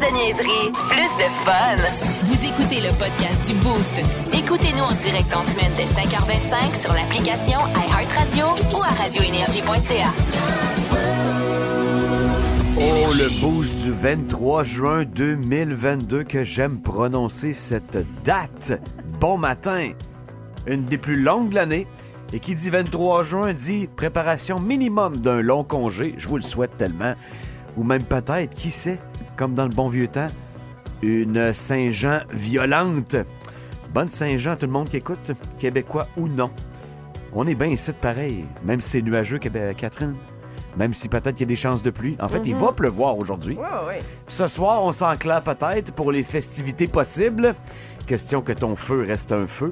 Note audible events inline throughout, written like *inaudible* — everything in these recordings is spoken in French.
de niaiserie, plus de fun. Vous écoutez le podcast du Boost. Écoutez-nous en direct en semaine dès 5h25 sur l'application iHeartRadio ou à radioénergie.ca. Oh, le boost du 23 juin 2022 que j'aime prononcer cette date. Bon matin. Une des plus longues de l'année. Et qui dit 23 juin dit préparation minimum d'un long congé. Je vous le souhaite tellement. Ou même peut-être, qui sait, comme dans le bon vieux temps, une Saint-Jean violente. Bonne Saint-Jean, tout le monde qui écoute, québécois ou non. On est bien ici de pareil, même si c'est nuageux, Catherine. Même si peut-être qu'il y a des chances de pluie. En fait, il va pleuvoir aujourd'hui. Ce soir, on s'enclave peut-être pour les festivités possibles. Question que ton feu reste un feu.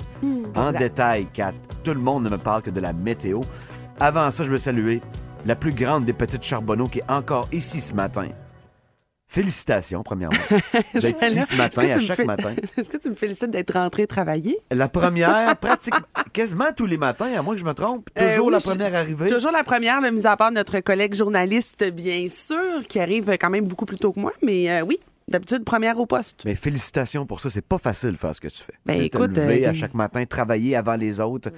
en détail, Kat, tout le monde ne me parle que de la météo. Avant ça, je veux saluer la plus grande des petites charbonneaux qui est encore ici ce matin. Félicitations, premièrement, *laughs* d'être ici ce matin, à chaque fais- matin. *laughs* Est-ce que tu me félicites d'être rentré travailler? La première, *laughs* pratiquement, quasiment tous les matins, à moins que je me trompe. Euh, Toujours oui, la je- première arrivée. Toujours la première, là, mis à part notre collègue journaliste, bien sûr, qui arrive quand même beaucoup plus tôt que moi. Mais euh, oui, d'habitude, première au poste. Mais félicitations pour ça. C'est pas facile de faire ce que tu fais. Ben, te écoute, lever euh, à chaque matin, travailler avant les autres.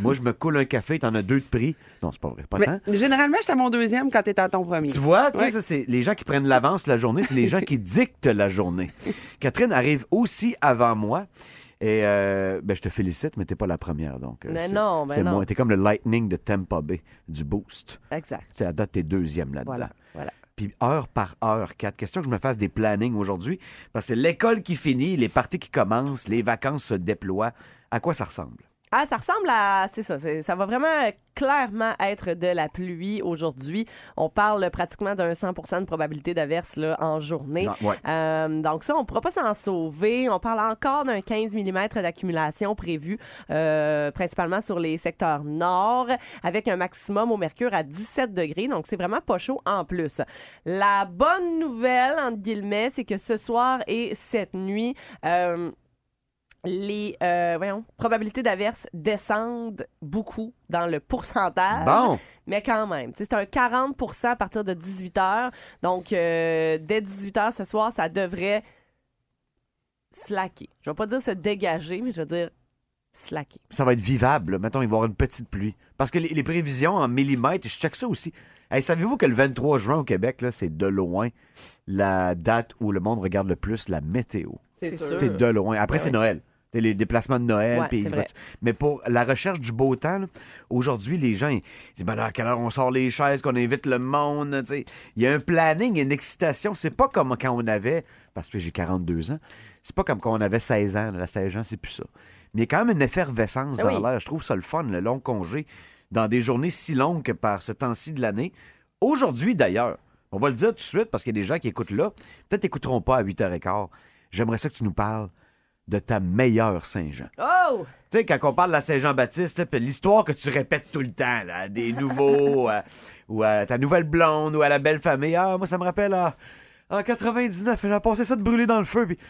Moi, je me coule un café, t'en as deux de prix. Non, c'est pas vrai. Pas Mais, tant. généralement, j'étais à mon deuxième quand t'étais à ton premier. Tu vois, tu sais, ça, c'est les gens qui prennent l'avance la journée, c'est les gens qui dictent la journée. *laughs* Catherine arrive aussi avant moi. Et euh, ben, je te félicite, mais t'es pas la première. Donc, euh, Mais c'est- non, mais c'est non. moi. T'es comme le Lightning de Tampa Bay, du Boost. Exact. C'est à date, t'es deuxième là-dedans. Voilà. voilà. Heure par heure, quatre. Question que je me fasse des plannings aujourd'hui. Parce que l'école qui finit, les parties qui commencent, les vacances se déploient. À quoi ça ressemble? Ah, ça ressemble à. C'est ça. Ça va vraiment clairement être de la pluie aujourd'hui. On parle pratiquement d'un 100% de probabilité d'averse là, en journée. Non, ouais. Euh, donc, ça, on ne pourra pas s'en sauver. On parle encore d'un 15 mm d'accumulation prévu, euh, principalement sur les secteurs nord, avec un maximum au mercure à 17 degrés. Donc, c'est vraiment pas chaud en plus. La bonne nouvelle, entre guillemets, c'est que ce soir et cette nuit, euh, les euh, voyons, probabilités d'averse descendent beaucoup dans le pourcentage. Bon! Mais quand même, c'est un 40% à partir de 18 h. Donc, euh, dès 18 h ce soir, ça devrait slacker. Je vais pas dire se dégager, mais je veux dire slacker. Ça va être vivable. Mettons, il va y avoir une petite pluie. Parce que les, les prévisions en millimètres, je check ça aussi. Hey, Savez-vous que le 23 juin au Québec, c'est de loin la date où le monde regarde le plus la météo? C'est sûr. C'est de loin. Après, c'est Noël. Les déplacements de Noël. Ouais. Mais pour la recherche du beau temps, là, aujourd'hui, les gens ils disent ben là, à quelle heure on sort les chaises, qu'on invite le monde. Il y a un planning, une excitation. C'est pas comme quand on avait, parce que j'ai 42 ans, c'est pas comme quand on avait 16 ans. La 16 ans, c'est plus ça. Mais il y a quand même une effervescence Ah dans oui. l'air. Je trouve ça le fun, le long congé, dans des journées si longues que par ce temps-ci de l'année. Aujourd'hui, d'ailleurs, on va le dire tout de suite parce qu'il y a des gens qui écoutent là. Peut-être n'écouteront pas à 8h15. J'aimerais ça que tu nous parles de ta meilleure Saint-Jean. Oh! Tu sais, quand on parle de la Saint-Jean-Baptiste, l'histoire que tu répètes tout le temps, là, à des *laughs* nouveaux, euh, ou à ta nouvelle blonde, ou à la belle famille. Ah, moi, ça me rappelle, ah, en 99, elle a passé ça de brûler dans le feu. Puis, tu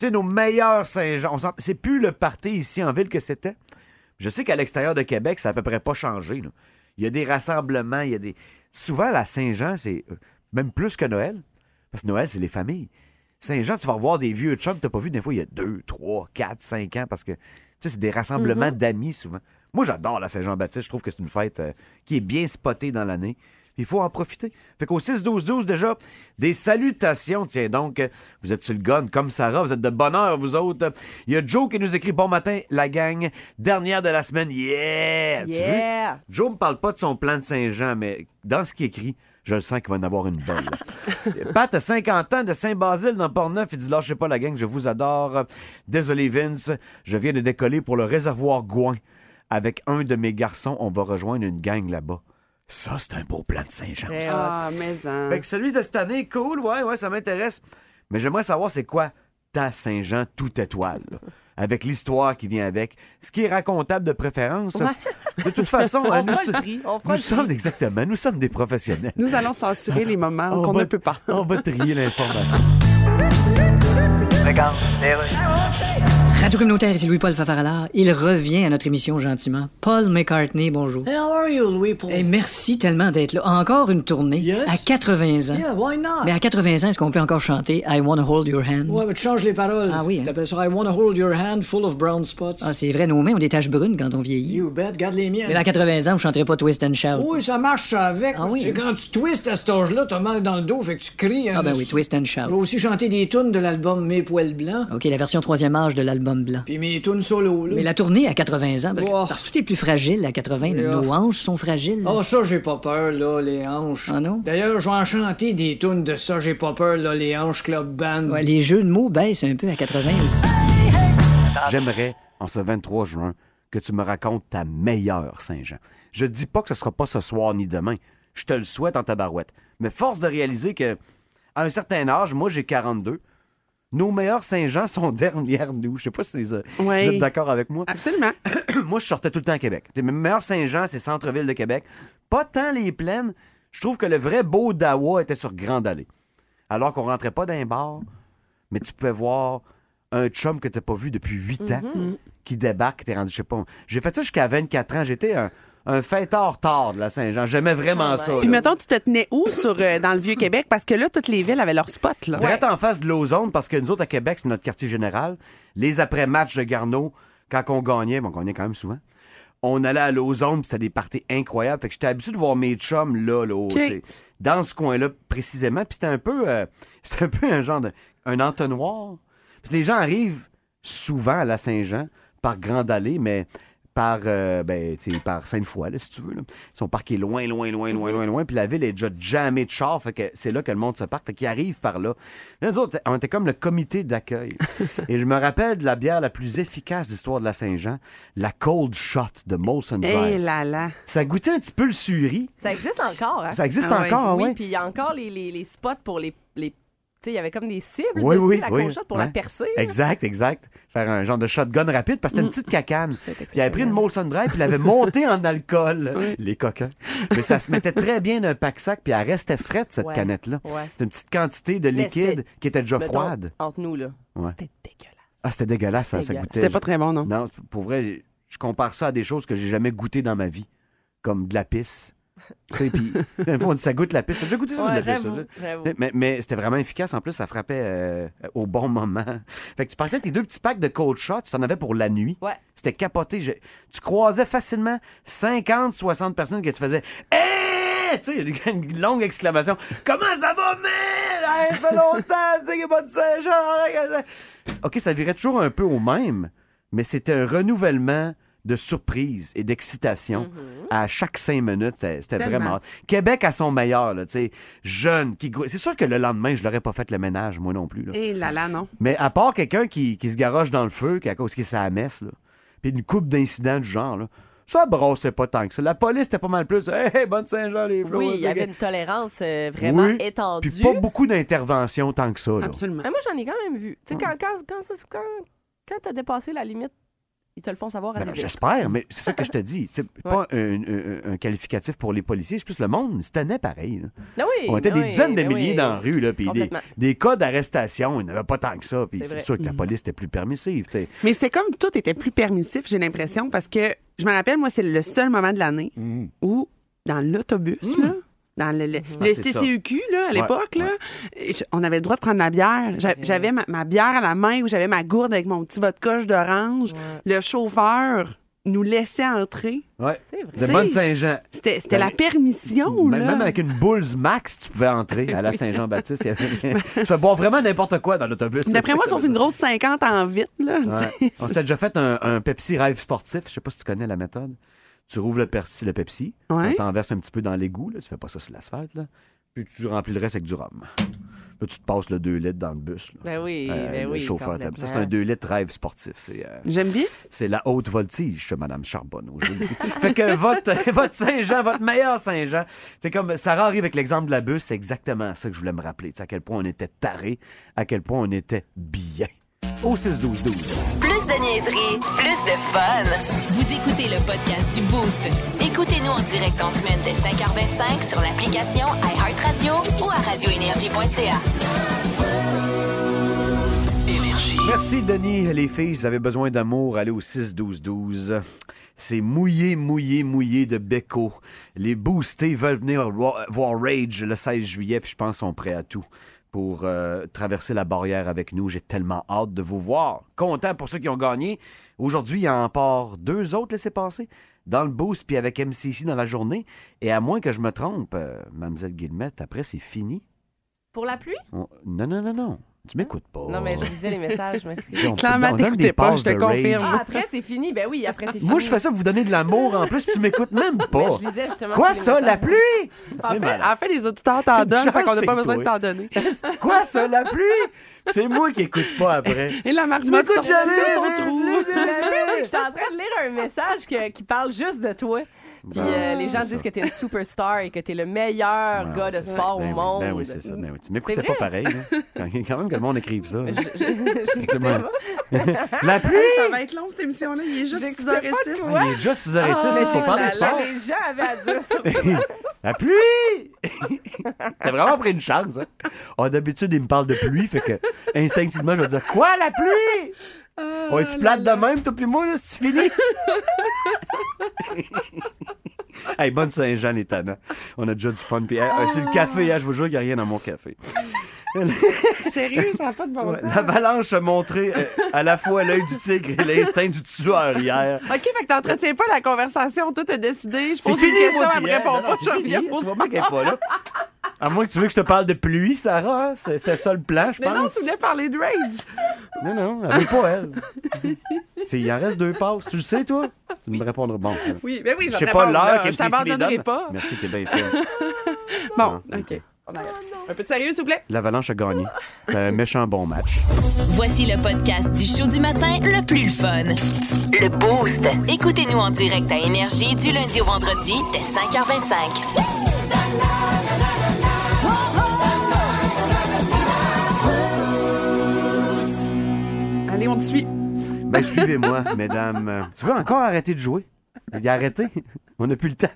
sais, nos meilleurs Saint-Jean, c'est plus le party ici en ville que c'était. Je sais qu'à l'extérieur de Québec, ça a à peu près pas changé. là. Il y a des rassemblements, il y a des... Souvent, la Saint-Jean, c'est euh, même plus que Noël. Parce que Noël, c'est les familles. Saint-Jean, tu vas revoir des vieux chums que tu pas vu des fois il y a 2, 3, 4, 5 ans parce que tu c'est des rassemblements d'amis souvent. Moi, j'adore la Saint-Jean-Baptiste. Je trouve que c'est une fête euh, qui est bien spotée dans l'année. Il faut en profiter. Fait qu'au 6-12-12, déjà, des salutations. Tiens donc, vous êtes sur le gun comme Sarah, vous êtes de bonheur, vous autres. Il y a Joe qui nous écrit Bon matin, la gang. Dernière de la semaine. Yeah! Tu Yeah! veux? Joe me parle pas de son plan de Saint-Jean, mais dans ce qu'il écrit, je le sens qu'il va en avoir une là. Pat a 50 ans de Saint-Basile dans Port-Neuf. Il dit Lâchez pas la gang, je vous adore. Désolé Vince, je viens de décoller pour le réservoir Gouin. Avec un de mes garçons, on va rejoindre une gang là-bas. Ça, c'est un beau plan de Saint-Jean. Ça. Ah, mais hein. Fait que celui de cette année, cool, ouais, ouais, ça m'intéresse. Mais j'aimerais savoir c'est quoi ta Saint-Jean tout étoile. Avec l'histoire qui vient avec. Ce qui est racontable de préférence. De toute façon, *laughs* On euh, nous, le on nous le sommes exactement, nous sommes des professionnels. Nous allons censurer les moments On qu'on ne peut pas. On va trier l'information. *laughs* Radio communautaire, ici Louis-Paul Fafarala. Il revient à notre émission gentiment. Paul McCartney, bonjour. How are you, Louis Paul? Et merci tellement d'être là. Encore une tournée. Yes. À 80 ans. Yeah, why not? Mais à 80 ans, est-ce qu'on peut encore chanter I Wanna Hold Your Hand? Ouais, mais tu changes les paroles. Ah oui, hein? T'appelles ça I wanna hold your hand full of brown spots. Ah, c'est vrai, nos mains ont des taches brunes quand on vieillit. You bet, garde les miennes. Mais à 80 ans, vous chanterez pas Twist and Shout. Oui, ça marche avec. Ah oui, Tu sais, hein? quand tu twistes à cet âge-là, t'as mal dans le dos, fait que tu cries. hein. Ah ben oui, Twist and Je vais Shout. aussi chanter des tunes de l'album Mes OK, la version troisième âge de l'album blanc. Puis mes tunes solo, là. Mais la tournée à 80 ans, parce que, Oh. parce que tout est plus fragile à 80. Yeah. Nos hanches sont fragiles. Ah, ça, j'ai pas peur, là, les hanches. Ah non? D'ailleurs, je vais en chanter des tunes de ça, j'ai pas peur, là, les hanches Club Band. Ouais, les jeux de mots baissent un peu à 80 aussi. J'aimerais, en ce 23 juin, que tu me racontes ta meilleure Saint-Jean. Je dis pas que ce sera pas ce soir ni demain. Je te le souhaite en tabarouette. Mais force de réaliser que, à un certain âge, moi j'ai 42, nos meilleurs Saint-Jean sont *laughs* derrière nous. Je sais pas si vous Ouais. êtes d'accord avec moi. Absolument. *coughs* moi, je sortais tout le temps à Québec. Mes meilleurs Saint-Jean, c'est centre-ville de Québec. Pas tant les plaines. Je trouve que le vrai beau Dawa était sur Grande Allée. Alors qu'on rentrait pas d'un bar, mais tu pouvais voir un chum que t'as pas vu depuis 8 ans qui débarque, t'es rendu, je sais pas. J'ai fait ça jusqu'à 24 ans. J'étais un, un fêtard tard de la Saint-Jean. J'aimais vraiment ça. Puis là. mettons, tu te tenais où sur, euh, dans le Vieux-Québec? Parce que là, toutes les villes avaient leur spot, là. Direct en face de l'Ozone, parce que nous autres, à Québec, c'est notre quartier général. Les après-matchs de Garneau, quand on gagnait, bon, on gagnait quand même souvent, on allait à l'Ozone, puis c'était des parties incroyables. Fait que j'étais habitué de voir mes chums là, là, dans ce coin-là précisément. Puis c'était un peu, euh, *laughs* c'était un peu un genre de, un entonnoir. Puis les gens arrivent souvent à la Saint-Jean par Grande Allée, mais par, euh, ben, par Sainte-Foy, là, si tu veux. là. Ils sont parqués loin, loin, loin, loin, loin, loin. Puis la ville est déjà jamais de char. Fait que c'est là que le monde se parque. Fait qu'ils arrivent par là. Là, nous autres, on était comme le comité d'accueil. *laughs* Et je me rappelle de la bière la plus efficace de l'histoire de la Saint-Jean, la Cold Shot de Molson Eh Dry. là là. Ça goûtait un petit peu le suri. Ça existe encore, hein? Ça existe Ah encore, oui, puis il y a encore les, les, les spots pour les. Les tu sais, il y avait comme des cibles Oui, dessus, oui, la oui. conchotte pour Ouais. la percer. Exact, exact. Faire un genre de shotgun rapide parce que c'était une petite cacane. Puis il avait pris une. Molson Dry puis il avait monté en alcool. Les coquins. Mais ça se mettait très bien dans un pack-sac puis elle restait frette, cette Ouais. canette-là. Ouais. C'était une petite quantité de liquide qui était déjà Mettons, froide. Entre nous, là. Ouais. C'était dégueulasse. Ah, c'était dégueulasse, ça, ça Dégueulasse. goûtait. C'était pas très bon, non? Non, pour vrai, je compare ça à des choses que j'ai jamais goûtées dans ma vie, comme de la pisse. Puis, fois, on dit ça goûte la pisse. T'as déjà goûté ça, Ouais, de la j'avoue. Mais, mais c'était vraiment efficace. En plus, ça frappait euh, au bon moment. *laughs* Fait que tu partais avec tes deux petits packs de cold shot, tu en avais pour la nuit. Ouais. C'était capoté. Je- Tu croisais facilement 50, 60 personnes que tu faisais Hé! Tu sais, *laughs* une longue exclamation. Comment ça va, man? Hey, ça fait longtemps, tu sais qu'il n'y a pas de Saint-Jean. OK, ça virait toujours un peu au même, mais c'était un renouvellement de surprise et d'excitation à chaque cinq minutes. C'était vraiment... Québec à son meilleur, là, tu sais, jeune, qui... C'est sûr que le lendemain, je l'aurais pas fait le ménage, moi non plus. Là. Eh là là, non. Mais à part quelqu'un qui, qui se garoche dans le feu, qui à cause qu'il la messe, là, puis une coupe d'incidents du genre, là, ça brossait pas tant que ça. La police était pas mal plus. Hey, hey, bonne Saint-Jean, les flots. Oui, il y c'est avait une tolérance euh, vraiment Oui, étendue. Puis pas beaucoup d'interventions tant que ça. Là. Absolument. Mais moi, j'en ai quand même vu. Tu sais, quand, quand, quand, ça- quand, quand t'as dépassé la limite, ils te le font savoir assez Ben. J'espère, mais c'est ça que je te *laughs* dis. C'est pas un, un- un qualificatif pour les policiers, c'est plus le monde. Ils se tenaient pareil. là. Ben oui, On était ben des oui, dizaines de ben milliers oui. dans la rue, là, puis des, des cas d'arrestation, il n'y en avait pas tant que ça. Puis C'est sûr que la police était plus permissive. tu sais. Mais c'était comme tout était plus permissif, j'ai l'impression, parce que je me rappelle, moi, c'est le seul moment de l'année où, dans l'autobus, là, dans le, le, le Ah, là, à Ouais, l'époque, là, je- on avait le droit de prendre la bière. J'a- J'avais ma, ma bière à la main où j'avais ma gourde avec mon petit vodka d'orange. Le chauffeur nous laissait entrer. Ouais. C'est vrai. De Saint-Jean. C'était c'était Ben, la permission, Même, là. même avec une Bulls Max, tu pouvais entrer à la *laughs* Saint-Jean-Baptiste. avait- *laughs* tu fais boire vraiment n'importe quoi dans l'autobus. D'après moi, sauf que ça une grosse 50 en vite, là. Ouais. *laughs* On s'était déjà fait un, un Pepsi rêve sportif. Je sais pas si tu connais la méthode. Tu rouvres le, Pepsi- le Pepsi, Ouais. tu t'en verses un petit peu dans l'égout, là. tu fais pas ça sur l'asphalte, là. puis tu remplis le reste avec du rhum. Puis tu te passes le 2 litres dans le bus. Là. Ben oui, Euh, ben le oui. chauffeur t'aime. Ça, c'est un complètement. 2 litres rêve sportif. C'est euh, J'aime bien. c'est la haute voltige, chez Madame Charbonneau. Je vous le dis. fait que votre, *laughs* votre Saint-Jean, votre meilleur Saint-Jean, c'est comme Sarah arrive avec l'exemple de la bus, c'est exactement ça que je voulais me rappeler. À quel point on était tarés, à quel point on était bien. Au 6-12-12. Plus de niaiserie, plus de fun. Vous écoutez le podcast du Boost. Écoutez-nous en direct en semaine dès 5h25 sur l'application iHeartRadio ou à radioénergie.ca. Merci, Denis. Les filles, vous avez besoin d'amour, allez au 6-12-12. C'est mouillé, mouillé, mouillé de Beko. Les boostés veulent venir voir Rage le 16 juillet, puis je pense qu'ils sont prêts à tout pour euh, traverser la barrière avec nous. J'ai tellement hâte de vous voir. Content pour ceux qui ont gagné. Aujourd'hui, il y en part deux autres laissés passer dans le boost, puis avec MCC dans la journée. Et à moins que je me trompe, euh, Mademoiselle Guillemette, après, c'est fini. Pour la pluie? On- Non, non, non, non. Tu m'écoutes pas. Non, mais je lisais les messages, je m'excuse. On- Clairement, on donne t'écoutais pas, passes je te de rage. confirme. Ah, après, c'est fini. Ben oui, après, c'est fini. Moi, je fais ça pour vous donner de l'amour en plus, puis tu m'écoutes même Mais pas. je lisais justement Quoi tous les ça, la pluie? En C'est fait, malade. en fait, les auditeurs t'en *laughs* donnent, fait qu'on n'a pas besoin toi. de t'en donner. *laughs* Quoi ça, la pluie? C'est moi qui écoute pas après. Et la marmotte m'écoutes sortie jamais, de son mais trou. tu l'as J'étais en train de lire un message que- qui parle juste de toi. Puis euh, les gens disent ça. que t'es une superstar et que t'es le meilleur Non, gars de ça. sport Ben au monde. Ben oui, c'est ça. Ben oui. Tu m'écoutais pas pareil. là. *laughs* Quand, quand même que le monde écrive ça. La pluie! Ça va être long, cette émission-là. Il est juste J'écoutais 6h06. pas Ah, Il est déjà 6h06, Ah, il faut parler sport. Les gens avaient à dire sur *laughs* La pluie! *laughs* T'as vraiment pris une chance, hein? Ah, d'habitude, il me parle de pluie, fait que instinctivement, je vais dire Quoi, la pluie? On est-tu plate de même, toi puis moi, là, si tu finis? *laughs* hey, bonne Saint-Jean, les tannants. On a déjà du fun. Puis, euh, sur le café, hein, je vous jure qu'il n'y a rien dans mon café. *laughs* Sérieux, ça n'a pas de bon Ouais, sens. L'avalanche a montré euh, à la fois l'œil du tigre et l'instinct du tueur hier. OK, fait que t'entretiens pas la conversation. Toi, t'as décidé. Je pose fini, une question, elle me hein, répond pas. Je reviens pour Tu bien qu'elle est pas là. *laughs* À moins que tu veux que je te parle de pluie, Sarah. hein? C'est- C'était ça le plan, je Mais non, pense. tu voulais parler de Rage. Non, non, elle veut pas, elle. *laughs* C'est- Il en reste deux passes. Tu le sais, toi? Tu me répondras. Bon. Oui, ben oui, Je je sais pas l'heure qu'elle Je t'abandonnerai pas. Merci, t'es bien fait. *laughs* Bon, Ah. OK. On arrête. Un peu de sérieux, s'il vous plaît? L'Avalanche a gagné. C'est un méchant bon match. Voici le podcast du show du matin le plus fun. Le Boost. Écoutez-nous en direct à Énergie du lundi au vendredi dès 5h25. On te suit. Ben, suivez-moi, *laughs* mesdames. Tu veux encore arrêter de jouer? Il a arrêté. On n'a plus le temps.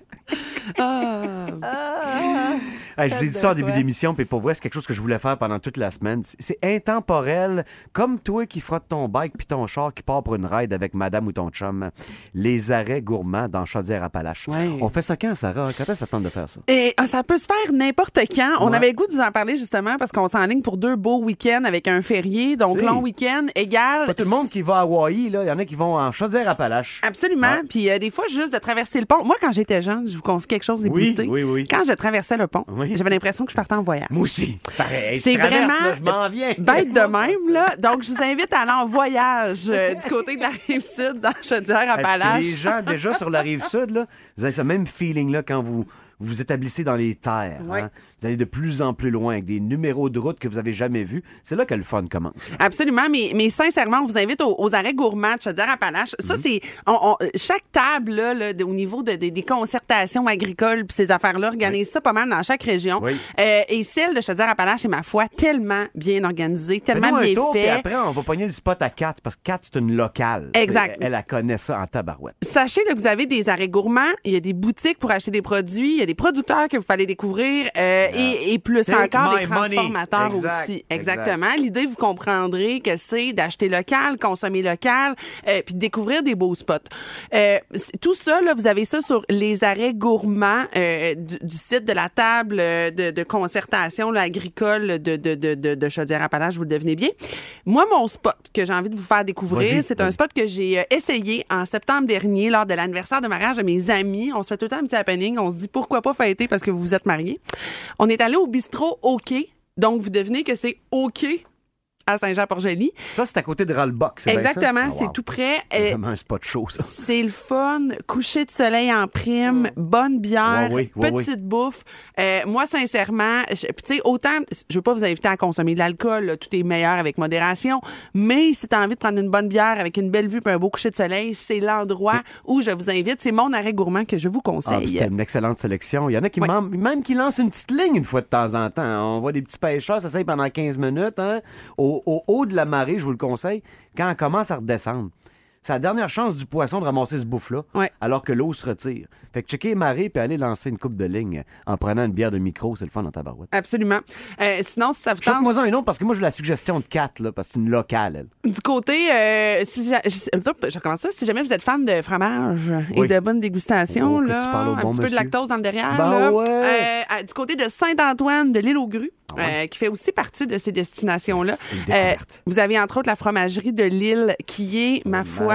Hey, je vous ai dit ça en début d'émission, puis pour vrai, c'est quelque chose que je voulais faire pendant toute la semaine. C'est- intemporel, comme toi qui frotte ton bike puis ton char qui part pour une ride avec madame ou ton chum. Les arrêts gourmands dans Chaudière-Appalaches. Ouais. On fait ça quand, Sarah? Quand est-ce que ça tente de faire ça? Et ah, ça peut se faire n'importe quand. On Ouais. avait le goût de vous en parler justement parce qu'on s'enligne pour deux beaux week-ends avec un férié. Donc, long week-end égal. Pas tout le monde qui va à Hawaï, là. Il y en a qui vont en Chaudière-Appalaches. Absolument. Puis euh, des fois, juste de traverser le pont. Moi, quand j'étais jeune, je vous confie quelque chose des Oui, boostés. oui, oui. Quand je traversais le pont, j'avais l'impression que je partais en voyage. Moi aussi. Pareil. C'est vraiment là, je m'en viens. Bête de même, là. Donc, je vous invite à aller en voyage euh, du *laughs* côté de la rive sud, dans Chaudière-Appalaches. Les gens, déjà sur la rive sud, là, vous avez ce même feeling-là quand vous vous établissez dans les terres. Hein. Vous allez de plus en plus loin avec des numéros de route que vous avez jamais vus. C'est là que le fun commence. Absolument, mais, mais sincèrement, on vous invite aux, aux arrêts gourmands de Chaudière-Appalaches. Ça, Mhm. c'est... on- on- chaque table, là, au niveau de, des- des concertations agricoles puis ces affaires-là, organise ça pas mal dans chaque région. Oui. Euh, et celle de Chaudière-Appalaches est, ma foi, tellement bien organisée, tellement bien tour, puis fait. après, on va pogner le spot à Kat, parce que Kat, c'est une locale. Exact. Elle, elle connaît ça en tabarouette. Sachez que vous avez des arrêts gourmands, il y a des boutiques pour acheter des produits, il y a des producteurs que vous fallait découvrir euh, et, et plus Take encore des transformateurs Exact, aussi. exact. Exactement. L'idée, vous comprendrez que c'est d'acheter local, consommer local, euh, puis découvrir des beaux spots. Euh, tout ça, là, vous avez ça sur les arrêts gourmands euh, du, du site de la table euh, de, de concertation là, agricole de, de, de, de, Chaudière-Appalaches, vous le devinez bien. Moi, mon spot que j'ai envie de vous faire découvrir, c'est un spot que j'ai euh, essayé en septembre dernier lors de l'anniversaire de mariage de mes amis. On se fait tout le temps un petit happening. On se dit pourquoi pas fêter parce que vous vous êtes mariés. On est allé au bistrot OK. Donc, vous devinez que c'est OK à Saint-Jean-Port-Joli. Ça, c'est à côté de Ralbock, c'est? Exactement, Ah, c'est tout près. C'est Euh, vraiment un spot chaud, ça. c'est le fun, coucher de soleil en prime, bonne bière, Mm. Oui, ouais, petite bouffe. Euh, moi, sincèrement, tu sais, autant, je veux pas vous inviter à consommer de l'alcool, là, tout est meilleur avec modération, mais si tu as envie de prendre une bonne bière avec une belle vue et un beau coucher de soleil, c'est l'endroit où je vous invite. C'est mon arrêt gourmand que je vous Ah, conseille. c'était une excellente sélection. Il y en a qui même, qui lancent une petite ligne une fois de temps en temps. On voit des petits pêcheurs, ça pendant 15 minutes. Hein? Au, au haut de la marée, je vous le conseille, quand on commence à redescendre. C'est la dernière chance du poisson de ramasser ce bouffe-là, Ouais. alors que l'eau se retire. Fait que checker les marées puis aller lancer une coupe de ligne en prenant une bière de micro, c'est le fun dans ta barouette. Absolument. Euh, sinon, si ça vous tente, Choque-moi-en une autre parce que moi, j'ai la suggestion de Kat, là, parce que c'est une locale, elle. du côté, euh, si j'a- je, je recommence ça, si jamais vous êtes fan de fromage Oui. et de bonne dégustation, Oh, là, tu parles au un bon petit peu de lactose dans le derrière, Ben là, ouais. euh, du côté de Saint-Antoine de l'île aux Grues, euh, qui fait aussi partie de ces destinations-là. Euh, vous avez entre autres la fromagerie de l'île qui est, ma foi,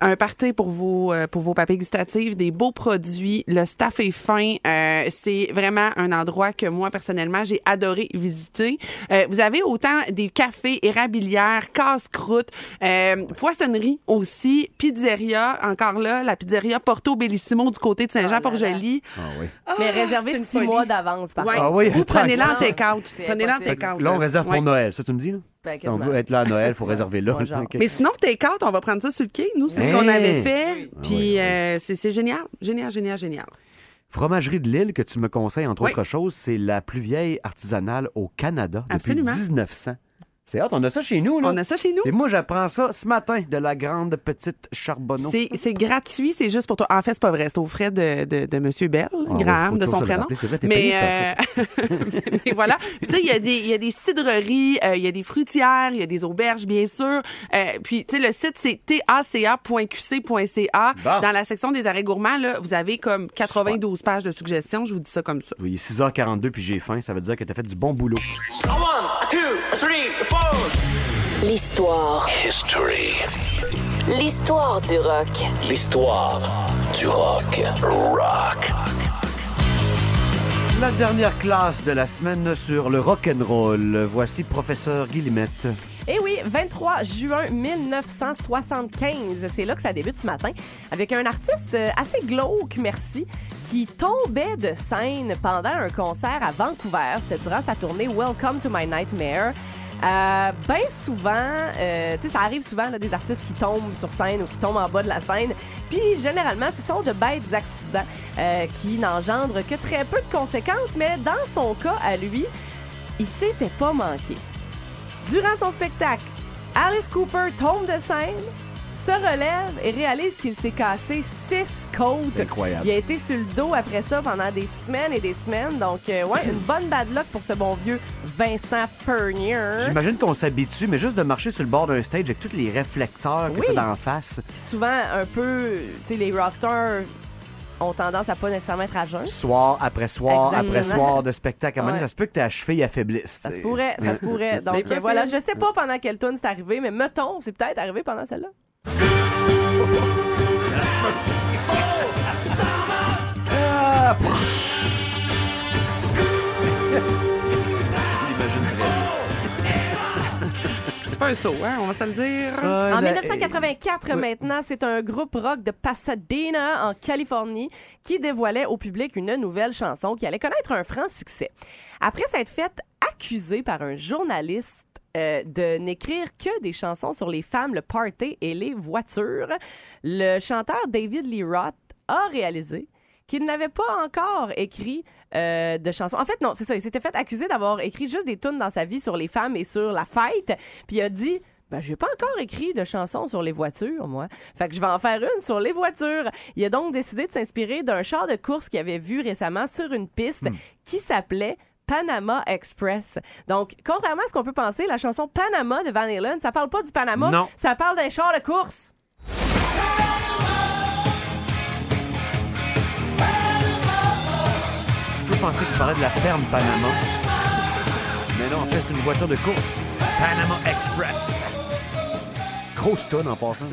Un party pour vos euh, pour vos papilles gustatives, des beaux produits, le staff est fin, euh, c'est vraiment un endroit que moi personnellement j'ai adoré visiter. Euh, vous avez autant des cafés, érablières, casse-croûte, euh, poissonnerie aussi, pizzeria encore là, la pizzeria Porto Bellissimo du côté de Saint-Jean-Port-Joli. Ah oui. Mais c'est réservé une six folie. mois d'avance, par Ouais. contre. Ah oui, Ou prenez-la en take-out. Prenez-la en take-out. Là, on réserve pour Ouais. Noël, ça tu me dis, là? Ben, Si on veut être là à Noël, il faut *laughs* réserver là. Mais sinon, take-out, on va prendre ça sur le quai. Nous, c'est ce qu'on avait fait. Oui. Puis euh, c'est génial, génial, génial, génial. Fromagerie de l'île que tu me conseilles, entre Oui. autres choses, c'est la plus vieille artisanale au Canada depuis Absolument. 1900. C'est hot, on a ça chez nous, là. On a ça chez nous. Et moi, j'apprends ça ce matin de la grande petite Charbonneau. C'est c'est gratuit, c'est juste pour toi. En fait, c'est pas vrai, c'est aux frais de, de, de Monsieur Bell, Ah Graham, de son prénom. C'est vrai, t'es Mais, euh, *laughs* mais voilà. Puis tu sais, il y a des il y a des cidreries, euh, il y a des fruitières, il y a des auberges, bien sûr. Euh, puis tu sais, le site c'est taca.qc.ca. Bon. Dans la section des arrêts gourmands, là, vous avez comme 92 pages de suggestions. Je vous dis ça comme ça. Oui, il est 6h42 puis j'ai faim. Ça veut dire que t'as fait du bon boulot. L'histoire. L'histoire du rock. L'histoire du rock. Rock. La dernière classe de la semaine sur le rock'n'roll. Voici professeur Guillemette. Et oui, 23 juin 1975, c'est là que ça débute ce matin, avec un artiste euh, assez glauque, merci, qui tombait de scène pendant un concert à Vancouver. C'était durant sa tournée Welcome to My Nightmare. Euh, ben souvent, euh, tu sais, ça arrive souvent des artistes qui tombent sur scène ou qui tombent en bas de la scène. Puis généralement, ce sont de bêtes accidents euh, qui n'engendrent que très peu de conséquences. Mais dans son cas, à lui, il s'était pas manqué. Durant son spectacle, Alice Cooper tombe de scène, se relève et réalise qu'il s'est cassé six côtes. Incroyable. Il a été sur le dos après ça pendant des semaines et des semaines. Donc, euh, ouais, une bonne bad luck pour ce bon vieux Vincent Pernier. J'imagine qu'on s'habitue, mais juste de marcher sur le bord d'un stage avec tous les réflecteurs que Oui. t'as d'en face, Souvent, un peu, tu sais, les rockstars ont tendance à pas nécessairement être à jeun. soir après soir Exactement. après soir de spectacle. À un moment donné, ça se peut que ta cheville affaiblisse. Ça se pourrait, ça se pourrait. *laughs* Donc, possible. voilà, je sais pas pendant quelle tune c'est arrivé, mais mettons, c'est peut-être arrivé pendant celle-là. *laughs* Ah, un saut, hein, on va se le dire. En ben, 1984, maintenant, c'est un groupe rock de Pasadena, en Californie, qui dévoilait au public une nouvelle chanson qui allait connaître un franc succès. Après s'être fait accuser par un journaliste euh, de n'écrire que des chansons sur les femmes, le party et les voitures, le chanteur David Lee Roth a réalisé qu'il n'avait pas encore écrit euh, de chansons. En fait, non, c'est ça. Il s'était fait accuser d'avoir écrit juste des tunes dans sa vie sur les femmes et sur la fête. Puis il a dit. Ben, j'ai pas encore écrit de chansons sur les voitures, moi. Fait que je vais en faire une sur les voitures. Il a donc décidé de s'inspirer d'un char de course qu'il avait vu récemment sur une piste qui s'appelait Panama Express. Donc, contrairement à ce qu'on peut penser, la chanson Panama de Van Halen, ça parle pas du Panama, Non. ça parle d'un char de course. Je pensais qu'il parlait de la ferme Panama. Mais non, en fait, c'est une voiture de course. Panama Express. Grosse tonne en passant.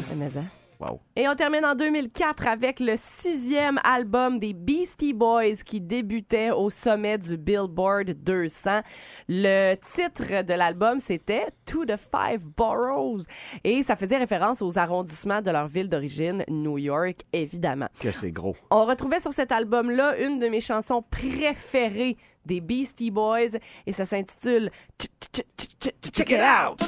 Wow. Et on termine en 2004 avec le sixième album des Beastie Boys qui débutait au sommet du Billboard 200. Le titre de l'album, c'était To the Five Boroughs. Et ça faisait référence aux arrondissements de leur ville d'origine, New York, évidemment. Que c'est gros. On retrouvait sur cet album-là une de mes chansons préférées des Beastie Boys et ça s'intitule Ch- Ch- Ch- Ch- Check It Out.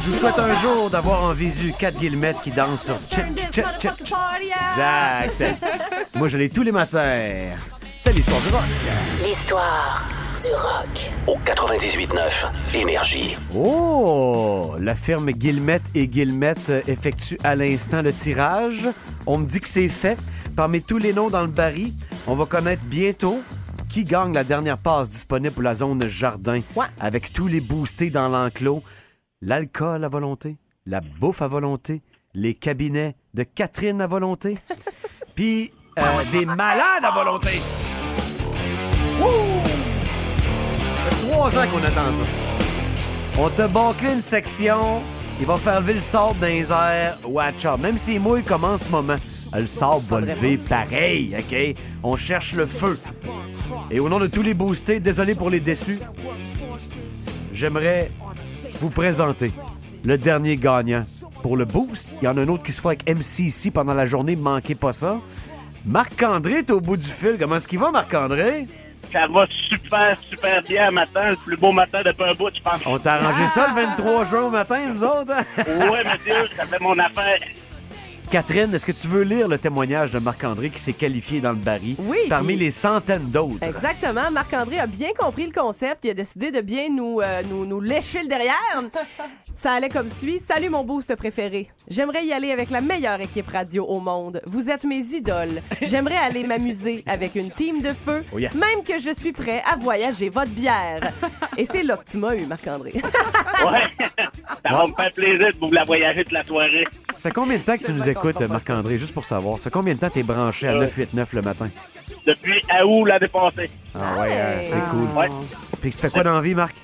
Je vous souhaite un jour d'avoir en visu quatre guillemettes qui dansent sur chit chit chit. Exact. Moi, je l'ai tous les matins. C'était l'histoire du rock. L'histoire du rock. Au 98.9 Énergie. Oh! La firme Guillemette et Guillemette effectue à l'instant le tirage. On me dit que c'est fait. Parmi tous les noms dans le baril, on va connaître bientôt qui gagne la dernière passe disponible pour la zone jardin. Ouais. Avec tous les boostés dans l'enclos? L'alcool à volonté, la bouffe à volonté, les cabinets de Catherine à volonté, *laughs* puis euh, des malades à volonté. Wouh! Ça fait trois ans qu'on attend ça. On t'a bâclé une section. Il va faire lever le sable dans les airs. Watch out. Même s'il mouille comme en ce moment, le sable va lever pareil, OK? On cherche le feu. Et au nom de tous les boostés, désolé pour les déçus, j'aimerais vous présenter le dernier gagnant. Pour le boost, il y en a un autre qui se fait avec MCC pendant la journée. Manquez pas ça. Marc-André est au bout du fil. Comment est-ce qu'il va, Marc-André? Ça va super, super bien matin. Le plus beau matin depuis un bout, je pense. On t'a arrangé ça le *laughs* 23 juin au matin, nous autres? Ouais, monsieur, ça fait mon affaire. Catherine, est-ce que tu veux lire le témoignage de Marc-André qui s'est qualifié dans le baril? Oui, parmi puis- les centaines d'autres? Exactement. Marc-André a bien compris le concept. Il a décidé de bien nous, euh, nous, nous lécher le derrière. *laughs* Ça allait comme suit. Salut mon boost préféré. J'aimerais y aller avec la meilleure équipe radio au monde. Vous êtes mes idoles. *laughs* J'aimerais aller m'amuser avec une team de feu. Oh yeah. Même que je suis prêt à voyager votre bière. *laughs* Et c'est là que tu m'as eu, Marc-André. Ouais. ça va me faire plaisir de vous la voyager toute la soirée. Ça fait combien de temps que tu nous écoutes, Marc-André, juste pour savoir? Ça fait combien de temps t'es branché à Euh. 989 le matin? Depuis août l'année passée. Ah ouais, euh, c'est cool. Ouais. Puis tu fais quoi dans la vie, Marc?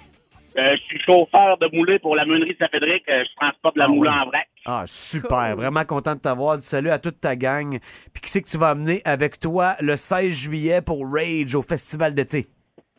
Euh, je suis chauffeur de moulée pour la meunerie de Saint-Fédéric. Euh, je transporte la Ah moulée oui. en vrac. Ah, super. Vraiment content de t'avoir. Salut à toute ta gang. Puis qui c'est que tu vas amener avec toi le 16 juillet pour Rage au festival d'été?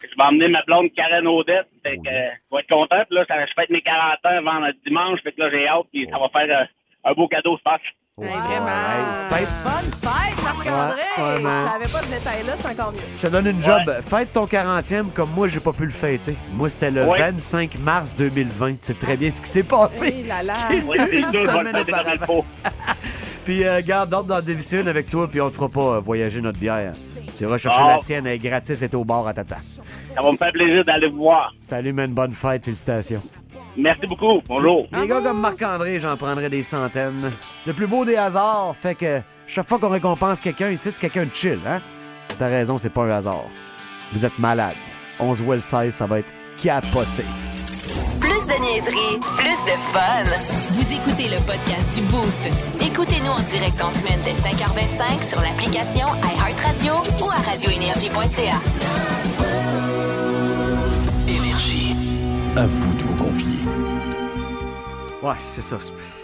Je vais emmener ma blonde Karen Odette. Fait que, euh, je vais être content. Puis là, ça, je fête mes 40 ans vendredi dimanche. Fait que là, j'ai hâte. Puis ça va faire euh, un beau cadeau, je pense. Vraiment. Hey, fête- Bonne fête, Marc-André! Ouais, je savais pas ce détail-là, c'est encore mieux. Je te donne une job. Fête ton 40e comme moi, j'ai pas pu le fêter. Moi, c'était le Ouais. 25 mars 2020. C'est très bien ce qui s'est passé. Hey là là. Une semaine auparavant. *laughs* Puis, euh, garde d'ordre dans Division avec toi, puis on te fera pas euh, voyager notre bière. Tu iras chercher la tienne, elle est gratis, elle est au bar à tata. Ça va me faire plaisir d'aller vous voir. Salut, man, bonne fête, félicitations. Merci beaucoup. Bonjour. Les gars comme Marc-André, j'en prendrais des centaines. Le plus beau des hasards fait que chaque fois qu'on récompense quelqu'un ici, c'est quelqu'un de chill, hein? T'as raison, c'est pas un hasard. Vous êtes malade. On se voit le 16, ça va être capoté. Plus de niaiserie, plus de fun. Vous écoutez le podcast du Boost. Écoutez-nous en direct en semaine dès 5h25 sur l'application iHeartRadio ou à radioénergie.ca. Énergie. À vous. Ouais, c'est ça.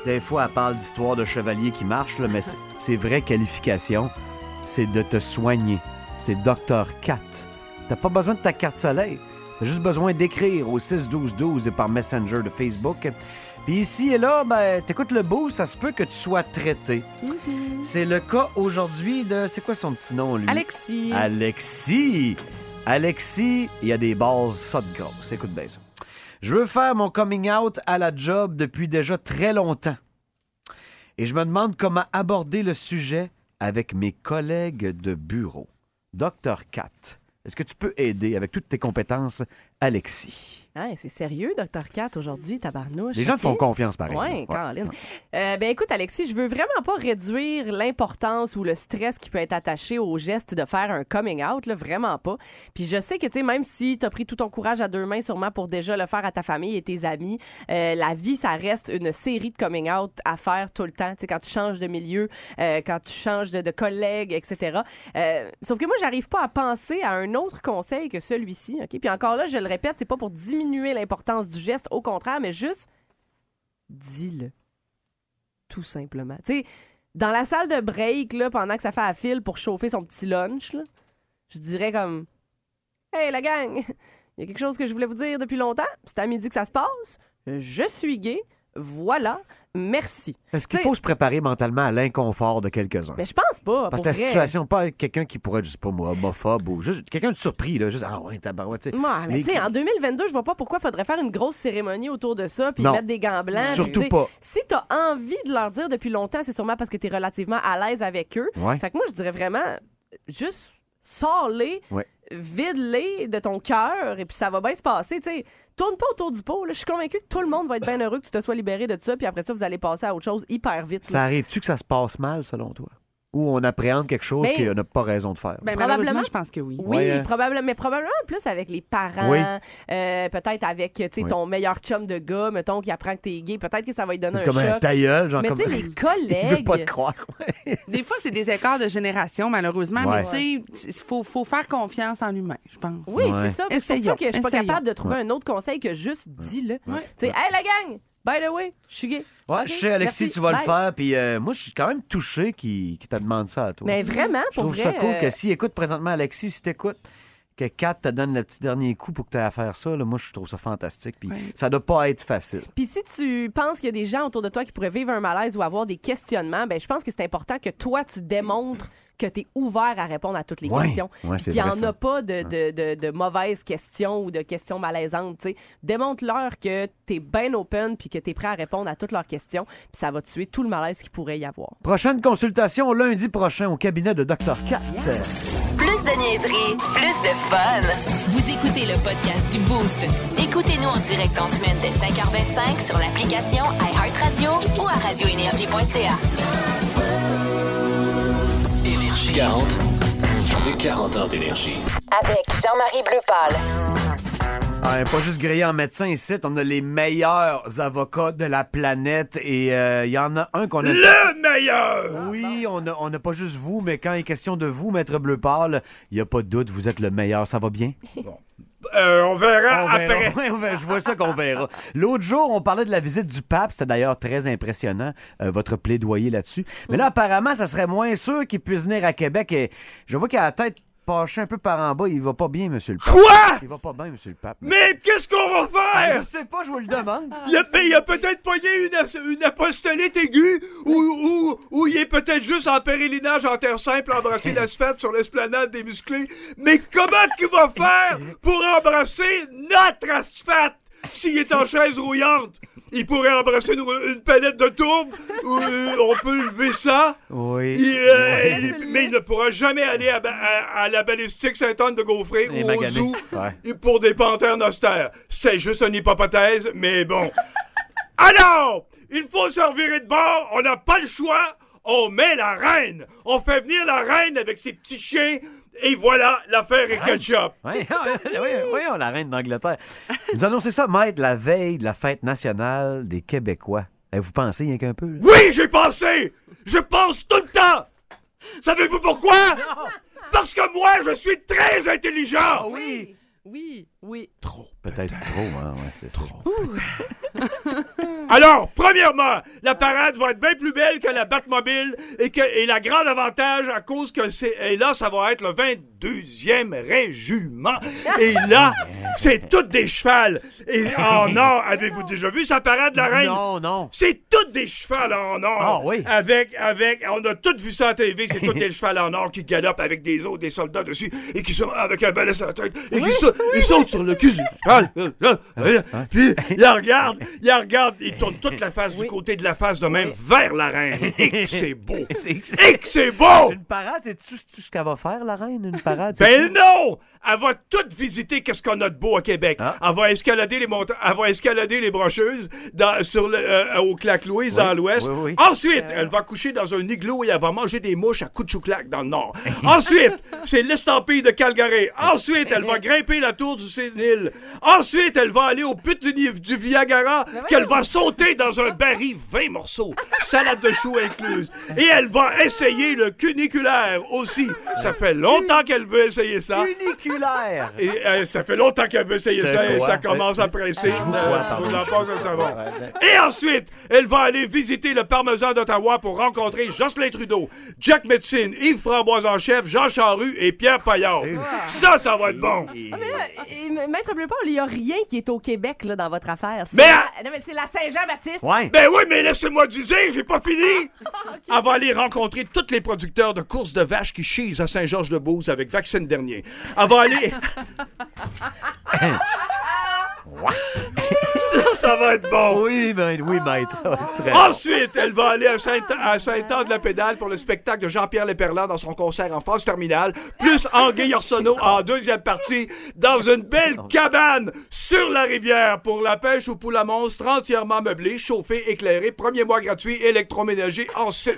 Des fois, elle parle d'histoire de chevalier qui marche, là, mais c'est- c'est vraie qualification, c'est de te soigner. C'est Dr. Cat. T'as pas besoin de ta carte soleil. T'as juste besoin d'écrire au 6-12-12 et par Messenger de Facebook. Puis ici et là, ben, t'écoutes le beau, ça se peut que tu sois traité. C'est le cas aujourd'hui de... C'est quoi son petit nom, lui? Alexis. Alexis! Alexis, il y a des bases ça de grosses. Écoute bien ça. Je veux faire mon coming out à la job depuis déjà très longtemps. Et je me demande comment aborder le sujet avec mes collègues de bureau. Dr. Cat, est-ce que tu peux aider avec toutes tes compétences, Alexis? Hein, c'est sérieux, Dr. Cat, aujourd'hui, tabarnouche? Les gens te font confiance, pareil. Oui, Ouais. Caroline. Euh, ben écoute, Alexis, je veux vraiment pas réduire l'importance ou le stress qui peut être attaché au geste de faire un coming out, là, vraiment pas. Puis je sais que, tu sais, même si tu as pris tout ton courage à deux mains, sûrement pour déjà le faire à ta famille et tes amis, euh, la vie, ça reste une série de coming out à faire tout le temps. Tu sais, quand tu changes de milieu, euh, quand tu changes de, de collègues, etc. Euh, sauf que moi, j'arrive pas à penser à un autre conseil que celui-ci. OK? Puis encore là, je le répète, c'est pas pour diminuer l'importance du geste, au contraire, mais juste dis-le. Tout simplement. Tu sais, dans la salle de break, là, pendant que ça fait à fil pour chauffer son petit lunch, je dirais comme Hey la gang, *laughs* il y a quelque chose que je voulais vous dire depuis longtemps. C'est à midi que ça se passe. Je suis gay. Voilà. Merci. Est-ce qu'il faut se préparer mentalement à l'inconfort de quelques-uns? Mais je pense pas. Parce que la vrai. situation, pas avec quelqu'un qui pourrait, je sais pas moi, homophobe ou juste quelqu'un de surpris, là, juste, ah ouais, tabarouette, tu sais. Ouais, mais tu sais, en 2022, je vois pas pourquoi faudrait faire une grosse cérémonie autour de ça puis Non. mettre des gants blancs. Surtout puis, tu sais, pas. Si t'as envie de leur dire depuis longtemps, c'est sûrement parce que t'es relativement à l'aise avec eux. Ouais. Fait que moi, je dirais vraiment, juste sors-les, Ouais. Vide-les de ton cœur et puis ça va bien se passer. Tu sais, tourne pas autour du pot. là. Je suis convaincue que tout le monde va être bien heureux que tu te sois libéré de ça puis après ça, vous allez passer à autre chose hyper vite. Ça là. arrive-tu que ça se passe mal, selon toi? Ou on appréhende quelque chose Ben- qu'on n'a pas raison de faire? Ben, Probablement. malheureusement, je pense que oui. Oui, Ouais, probablement, mais probablement plus avec les parents, Oui. euh, peut-être avec tu sais, Oui. ton meilleur chum de gars, mettons, qui apprend que t'es gay, peut-être que ça va lui donner C'est un comme un choc. ta gueule, genre mais comme... tu sais, *laughs* les Il veut collègues. pas te croire. *laughs* Des fois, c'est des écarts de génération, malheureusement, Ouais. mais tu sais, il faut, faut faire confiance en l'humain, je pense. Oui, Ouais. c'est ça. C'est pour ça que je suis pas capable de trouver un autre conseil que juste dis-le. Ouais. Tu sais, hey la gang, by the way, je suis gay. Ouais, je sais, Alexis, merci, tu vas bye. le faire. Puis euh, moi, je suis quand même touché qu'il qu'il te demande ça à toi. Mais vraiment, je pour trouve vrai. ça cool euh, que s'il écoute présentement Alexis, si t'écoutes, que Kat te donne le petit dernier coup pour que tu aies à faire ça, là, moi, je trouve ça fantastique. Puis Ouais. ça doit pas être facile. Puis si tu penses qu'il y a des gens autour de toi qui pourraient vivre un malaise ou avoir des questionnements, ben je pense que c'est important que toi, tu démontres que tu es ouvert à répondre à toutes les Ouais. questions. Ouais, c'est Qu'il n'y en ça. a pas de, de, de, de mauvaises questions ou de questions malaisantes. tu sais. Démontre-leur que tu es bien open puis que tu es prêt à répondre à toutes leurs questions. Puis ça va tuer tout le malaise qu'il pourrait y avoir. Prochaine consultation lundi prochain au cabinet de Dr. Kat. Plus de niaiserie, plus de fun. Vous écoutez le podcast du Boost. Écoutez-nous en direct en semaine dès 5h25 sur l'application iHeartRadio ou à radioénergie.ca. 40. De 40 ans d'énergie. Avec Jean-Marie Bleu Ah, pas juste grillé en médecin ici, on a les meilleurs avocats de la planète et euh, il y en a un qu'on a... Le meilleur! Oui, on n'a on a pas juste vous, mais quand il est question de vous, Maître Bleu Pâle, il n'y a pas de doute, vous êtes le meilleur. Ça va bien? Euh, on verra On après. *laughs* Je vois ça qu'on verra. L'autre jour, on parlait de la visite du pape. C'était d'ailleurs très impressionnant, euh, votre plaidoyer là-dessus. Mais là, apparemment, ça serait moins sûr qu'il puisse venir à Québec. Et je vois qu'il a la tête penchée un peu par en bas. Il va pas bien, monsieur le pape. Quoi? Il va pas bien, monsieur le pape. Mais qu'est-ce qu'on va Ah, faire? je sais pas, je vous le demande. Il a, mais il a peut-être pogné une, une apostolite aiguë ou, ou, ou il est peut-être juste en pèlerinage en terre simple, embrasser *laughs* l'asphalte sur l'esplanade des musclés. Mais comment qu'il va faire pour embrasser notre asphalte s'il est en chaise rouillante? Il pourrait embrasser une, une palette de tourbe ou euh, on peut lever ça. Oui. Il, euh, Oui. il- mais il ne pourra jamais aller à, ba- à- à la balistique Saint-Anne de Gaufré ou au zoo Ouais. pour des panthères nostères. C'est juste une hypothèse, mais bon. *laughs* Alors, il faut se revirer de bord, on n'a pas le choix, on met la reine. On fait venir la reine avec ses petits chiens, et voilà, l'affaire est ketchup. Oui, oui, voyons, la reine d'Angleterre. Vous annoncez ça, maître, la veille de la fête nationale des Québécois. Eh, vous pensez rien qu'un peu? là? Oui, j'ai pensé! Je pense tout le temps! Savez-vous pourquoi? Parce que moi, je suis très intelligent! oui! Oui, oui. Peut-être trop, hein, ouais, c'est ça. *laughs* Alors, premièrement, la parade va être bien plus belle que la Batmobile et que et la grande avantage à cause que c'est et là ça va être le 22e régiment et là *laughs* c'est toutes des chevals et *laughs* en or avez-vous déjà vu sa parade la reine? Non, non. c'est toutes des chevals en or. Ah, oui. Avec, avec, on a tout vu ça à TV, c'est toutes des chevals en or qui galopent avec des autres, des soldats dessus, et qui sont avec un balai sur la tête, et qui sautent, ils sautent sur le cul du cheval. Euh, euh, euh, Puis, regardent, ils la regardent, ils tournent toute la face du côté de la face de même vers la reine. Et *laughs* c'est beau. C'est- Et que c'est beau! Une parade, c'est-tu tout ce qu'elle va faire, la reine? Une parade? Ben non! Elle va toute visiter qu'est-ce qu'on a de beau à Québec. Ah. Elle va escalader les montagnes, elle va escalader les brocheuses dans, sur le, euh, au Clac Louise dans l'ouest. Ensuite, elle va coucher dans un igloo et elle va manger des mouches à coups de chouclac dans le nord. *laughs* Ensuite, c'est l'estampille de Calgary. Ensuite, elle va grimper la *laughs* tour du Sénil. Ensuite, elle va aller au put du, du Viagra qu'elle va sauter dans un baril 20 morceaux. Salade de choux incluse. Et elle va essayer le cuniculaire aussi. Ça fait longtemps qu'elle veut essayer ça. Funiculaire! Et euh, ça fait longtemps qu'elle veut essayer ça et ça commence à presser. Je vous Euh, crois, pardon. vous en passe un savon. Et ensuite, elle va aller visiter le parmesan d'Ottawa pour rencontrer Jocelyn Trudeau, Jack Médecine, Yves Framboise en chef, Jean Charru et Pierre Paillard. Ça, ça va être bon. Ah, mais là, et- et- Maître Bleu Paul, il n'y a rien qui est au Québec là, dans votre affaire. C'est Mais la- non, mais c'est la Saint-Jean-Baptiste. Ouais. Ben oui, mais laissez-moi dire, j'ai pas fini! Elle va aller rencontrer tous les producteurs de courses de vaches qui chient à Saint-Georges-de-Beauce avec vaccin dernier. Elle va aller... *laughs* ça, ça va être bon! Oui, ben, oui, maître. Très bon. Ensuite, elle va aller à Saint- à Saint-Anne-de-la-Pédale pour le spectacle de Jean-Pierre Léperlan dans son concert en phase terminale, plus Anguille Arsenault en deuxième partie dans une belle cabane sur la rivière pour la pêche au poule à monstre entièrement meublée, chauffée, éclairée, premier mois gratuit, électroménager en sus.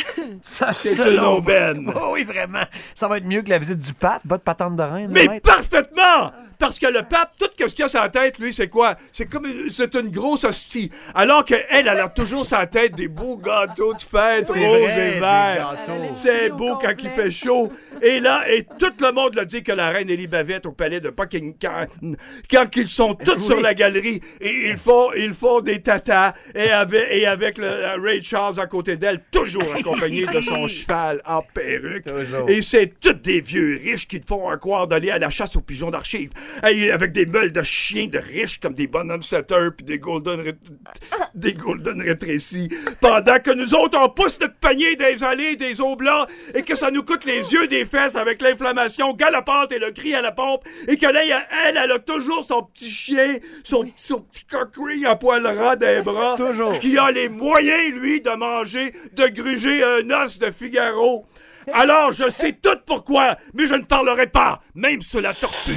*laughs* Ça, C'est ça, une aubaine. Oh oui, vraiment. Ça va être mieux que la visite du pape, votre patente de reine. Mais maître. parfaitement! Parce que le pape, tout ce qu'il a sur la tête, lui, c'est quoi? C'est comme une, c'est une grosse hostie. Alors qu'elle, elle a toujours sur la tête des beaux gâteaux de fête, roses et verts. C'est beau quand il fait chaud. Et là, et tout le monde l'a dit que la reine Elisabeth au palais de Buckingham, quand ils sont tous sur la galerie, et ils font, ils font des tatas, et avec, et avec le, la Ray Charles à côté d'elle, toujours accompagné de son *laughs* cheval en perruque. Toujours. Et c'est tous des vieux riches qui te font croire d'aller à la chasse aux pigeons d'archives. Hey, avec des meules de chiens de riches comme des bonhommes setters puis des golden, des golden rétrécis. Pendant que nous autres, on pousse notre panier des allées, des eaux blancs et que ça nous coûte les yeux des fesses avec l'inflammation galopante et le cri à la pompe et que là, elle, elle a toujours son petit chien, son, petit- son petit ring à poil ras des bras. Toujours. Qui a les moyens, lui, de manger, de gruger un os de Figaro. Alors, je sais tout pourquoi, mais je ne parlerai pas, même sur la tortue.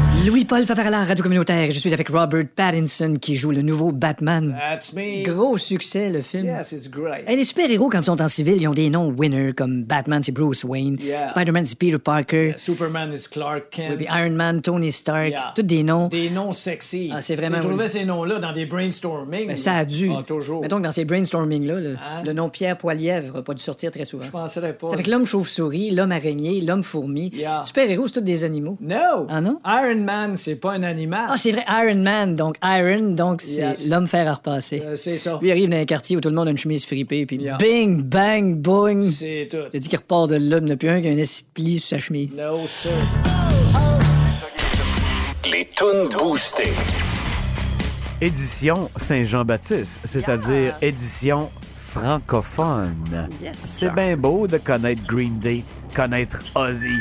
Louis-Paul Favarala, Radio Communautaire. Je suis avec Robert Pattinson qui joue le nouveau Batman. That's me. Gros succès, le film. Yes, it's great. Hey, les super-héros, quand ils sont en civil, ils ont des noms winner, comme Batman, c'est Bruce Wayne. Yeah. Spider-Man, c'est Peter Parker. Superman is Clark Kent. Oui, Iron Man, Tony Stark. Yeah. Tous des noms. Des noms sexy. Ah, c'est vraiment- Tu trouvais ces noms-là dans des brainstorming. Ben, ça a dû. Ah, toujours. Mettons que dans ces brainstorming-là, le, Hein? le nom Pierre Poilièvre n'a pas dû sortir très souvent. Je penserais pas. Que l'homme chauve-souris, l'homme araignée, l'homme fourmi. Super-héros, c'est tous des animaux. No! Ah non? Iron Man, c'est pas un animal. Ah, c'est vrai, Iron Man. Donc, Iron, donc c'est Yes. l'homme fer à repasser. Euh, c'est ça. Lui il arrive dans un quartier où tout le monde a une chemise fripée, puis Yeah. bing, bang, boing. C'est tout. T'as dit qu'il repart de là, il n'y en a plus un qui a un pli sur sa chemise. No, sir. Les tunes boostées. Édition Saint-Jean-Baptiste, c'est-à-dire édition francophone. Yes. C'est bien beau de connaître Green Day, connaître Ozzy,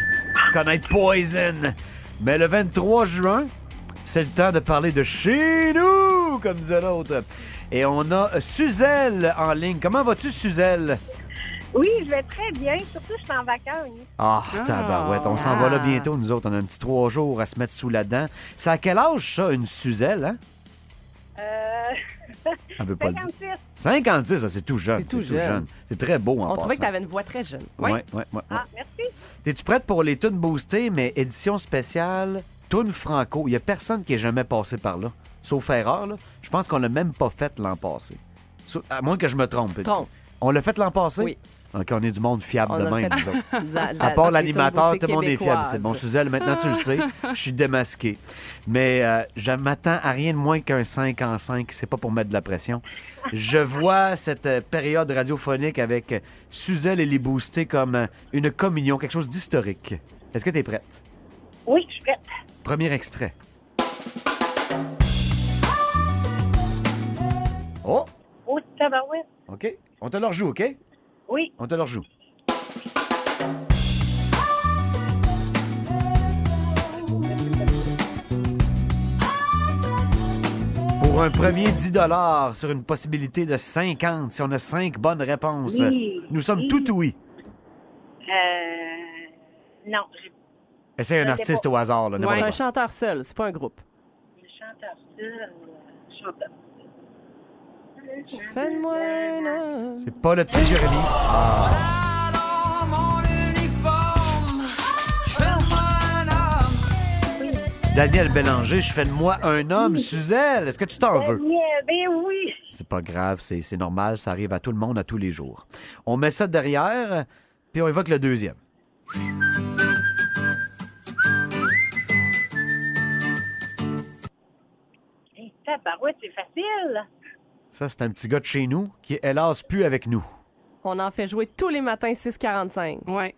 connaître Poison. Mais le 23 juin, c'est le temps de parler de chez nous, comme disait l'autre. Et on a Suzelle en ligne. Comment vas-tu, Suzelle? Oui, je vais très bien. Surtout, je suis en vacances. Ah, Ah. tabarouette. On s'en va là bientôt, nous autres. On a un petit trois jours à se mettre sous la dent. C'est à quel âge, ça, une Suzelle, hein? Euh... Elle veut *laughs* pas le dire. 56. 56, ça, c'est tout jeune. C'est tout jeune. C'est très beau en On trouvait que tu passant. avais une voix très jeune. Ouais, ouais, ouais, ouais. Ah, merci. T'es-tu prête pour les tunes boostées, mais édition spéciale, tunes franco? Il y a personne qui est jamais passé par là. Sauf erreur, là. Je pense qu'on l'a même pas fait l'an passé. Sau- À moins que je me trompe. te trompes. On l'a fait l'an passé? Oui. OK, on est du monde fiable On de a même, fait nous autres. *laughs* la- la- À part l'animateur, tout le monde est fiable. C'est bon, Suzelle, maintenant tu le sais, je suis démasqué. Mais euh, je m'attends à rien de moins qu'un 5 en 5. C'est pas pour mettre de la pression. Je vois cette euh, période radiophonique avec euh, Suzelle et les boostés comme euh, une communion, quelque chose d'historique. Est-ce que tu es prête? Oui, je suis prête. Premier extrait. Oh, Oh, tabarouette. OK. On te le rejoue, OK? Oui. On te le rejoue. Pour un premier 10 sur une possibilité de 50, si on a 5 bonnes réponses, Oui. nous sommes Oui. tout oui? Euh... Non, Essaye un artiste pas. au hasard. Là, C'est n'importe un chanteur seul, c'est pas un groupe. le chanteur seul. Chanteur. Fais-moi un homme. C'est pas le petit Jérémy. Ah. Daniel Bélanger, je fais de moi un homme. Suzelle, est-ce que tu t'en veux? Ben, oui. C'est pas grave, c'est c'est normal, ça arrive à tout le monde à tous les jours. On met ça derrière, puis on évoque le deuxième. Hey, tabarouette, c'est facile. Ça, c'est un petit gars de chez nous qui est hélas plus avec nous. On en fait jouer tous les matins 6h45. Ouais.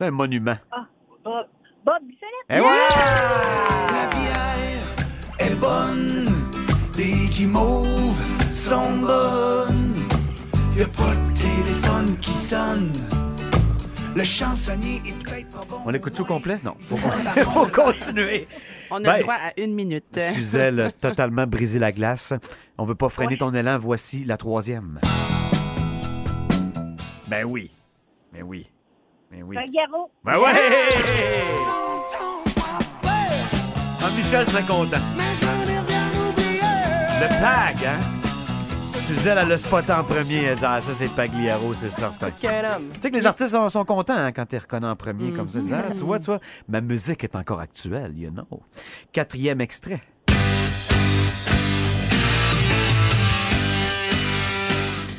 C'est un monument. Ah, Bob, Bob Bissonnette. Et voilà! La bière est bonne, les guimauves sont bonnes. Y a pas de téléphone qui sonne. Le chansonnier est peut-être pas bon. On écoute tout complet? Non. Faut, *laughs* faut continuer. On a Ben, le droit à une minute. Suzelle, a *laughs* totalement brisé la glace. On veut pas freiner ton élan. Voici la troisième. Ben oui. Ben oui. Ben oui. Ben ouais! Ah, Michel serait content. Le PAG, hein? Suzelle, elle le spot en premier. Elle dit Ah, ça, c'est Pagliaro, c'est certain. Quel homme. Tu sais que les artistes sont, sont contents hein, quand t'es reconnu en premier comme ça. Ils disent, Mhm. Ah, tu vois, tu vois, ma musique est encore actuelle, you know. Quatrième extrait.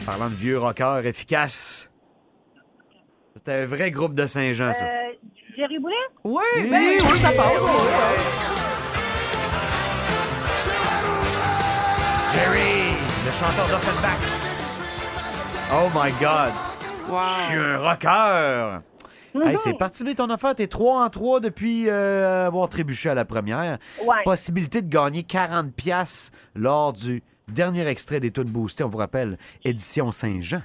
Parlant de vieux rockers efficaces. C'était un vrai groupe de Saint-Jean, ça. Euh, Jerry Boulet? Oui, Oui, ben oui, oui, ça oui, passe. Jerry, chanteur d'Offenbach. Oh my God. Wow. Je suis un rocker. Hey, c'est parti bien ton affaire. T'es 3 en 3 depuis euh, avoir trébuché à la première. Ouais. Possibilité de gagner 40 pièces lors du dernier extrait des Tunes Boostées. On vous rappelle, édition Saint-Jean.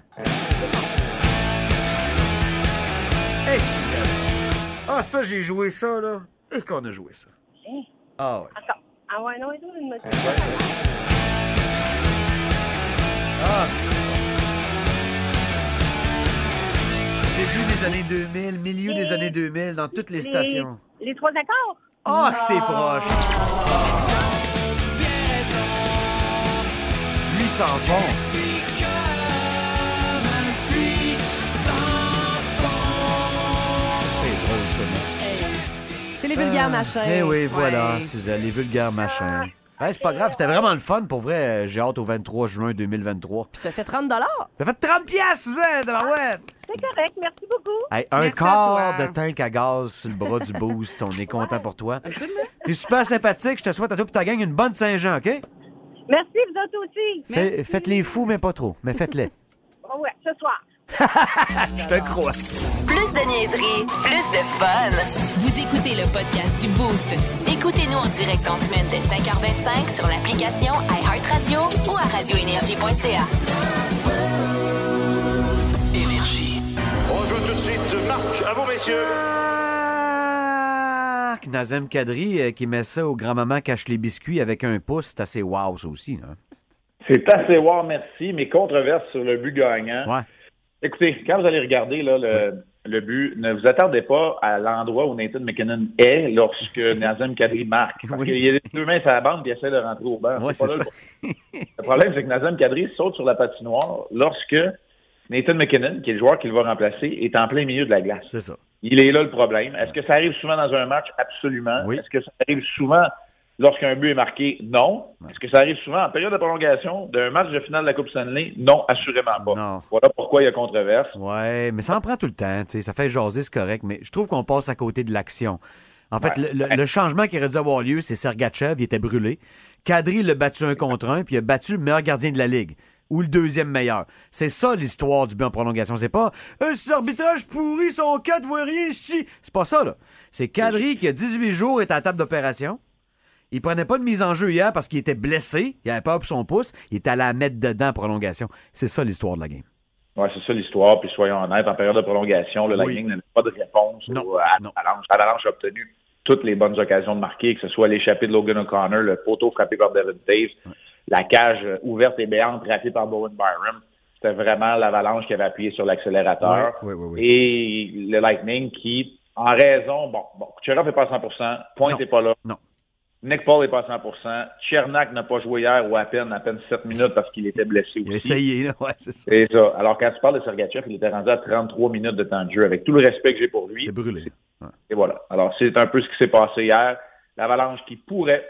Hey. Ah, ça, j'ai joué ça, là. Et qu'on a joué ça. Ah ouais. Attends. Ah ouais, non, non, une moitié. Ah, Début des années 2000, milieu des années 2000, dans toutes les stations. Les trois accords? Ah, que c'est proche. Lui s'en vont. C'est drôle, ce C'est les vulgaires machins. Eh oui, voilà, Ouais. Suzanne, les vulgaires machins. C'est pas grave, c'était vraiment le fun. Pour vrai, euh, j'ai hâte au 23 juin 2023. Puis t'as fait 30 T'as fait 30 pièces, Suzanne, ouais. C'est correct, merci beaucoup. Hey, un Merci à quart toi. de tank à gaz sur le bras du boost. On est content pour toi. T'es super sympathique. Je te souhaite à toi et ta gang une bonne Saint-Jean, OK? Merci, vous autres aussi. Fais- Faites les fous, mais pas trop. Mais faites-les. Oh *laughs* ouais, ce soir. *laughs* Je te crois. Plus de niaiserie, plus de fun. Vous écoutez le podcast du Boost. Écoutez-nous en direct en semaine dès 5h25 sur l'application iHeartRadio ou à radioénergie.ca. On joue tout de suite. Marc, à vous, messieurs. Marc Nazem Kadri euh, qui met ça au grand-maman cache les biscuits avec un pouce. C'est assez wow, ça aussi. Là. C'est assez wow, merci. Mais controverse sur le but gagnant. Ouais. Écoutez, quand vous allez regarder là, le, le but, ne vous attardez pas à l'endroit où Nathan McKinnon est lorsque *laughs* Nazem Kadri marque. Parce Oui. qu'il y a les deux mains sur la bande et essaie de rentrer au banc. Ouais, C'est pas là le- le problème, c'est que Nazem Kadri saute sur la patinoire lorsque Nathan McKinnon, qui est le joueur qu'il va remplacer, est en plein milieu de la glace. C'est ça. Il est là le problème. Est-ce que ça arrive souvent dans un match? Absolument. Oui. Est-ce que ça arrive souvent lorsqu'un but est marqué? Non. Est-ce que ça arrive souvent en période de prolongation d'un match de finale de la Coupe Stanley? Non, assurément pas. Non. Voilà pourquoi il y a controverse. Ouais, mais ça en prend tout le temps. tu sais. Ça fait jaser, c'est correct. Mais je trouve qu'on passe à côté de l'action. En fait, Ouais. le, le- le changement qui aurait dû avoir lieu, c'est Sergachev, il était brûlé. Kadri l'a battu un contre un, puis il a battu le meilleur gardien de la Ligue. Ou le deuxième meilleur. C'est ça l'histoire du but en prolongation. C'est pas euh, cet arbitrage pourri, son 4 voit rien ici. C'est pas ça, là. C'est Kadri qui, a 18 jours, est à la table d'opération. Il prenait pas de mise en jeu hier parce qu'il était blessé. Il avait peur pour son pouce. Il était allé la mettre dedans en prolongation. C'est ça l'histoire de la game. Ouais, c'est ça l'histoire. Puis soyons honnêtes, en période de prolongation, le Oui. Lightning n'a pas de réponse Non, au- à l'Avalanche. L'Avalanche a obtenu toutes les bonnes occasions de marquer, que ce soit l'échappée de Logan O'Connor, le poteau frappé par Devin Taves, la cage euh, ouverte et béante ratée par Bowen Byram. C'était vraiment l'Avalanche qui avait appuyé sur l'accélérateur. Oui, oui, oui, oui. Et le Lightning qui, en raison, bon, bon Kucherov n'est pas à 100 Point n'est pas là. Non. Nick Paul n'est pas à 100% Chernak n'a pas joué hier ou à peine, à peine 7 minutes parce qu'il était blessé Il a aussi. essayé, là. Ouais, c'est ça. C'est ça. Alors, quand tu parles de Sergachev, il était rendu à 33 minutes de temps de jeu. Avec tout le respect que j'ai pour lui. Il est brûlé. Ouais. Et voilà. Alors, c'est un peu ce qui s'est passé hier. L'Avalanche qui pourrait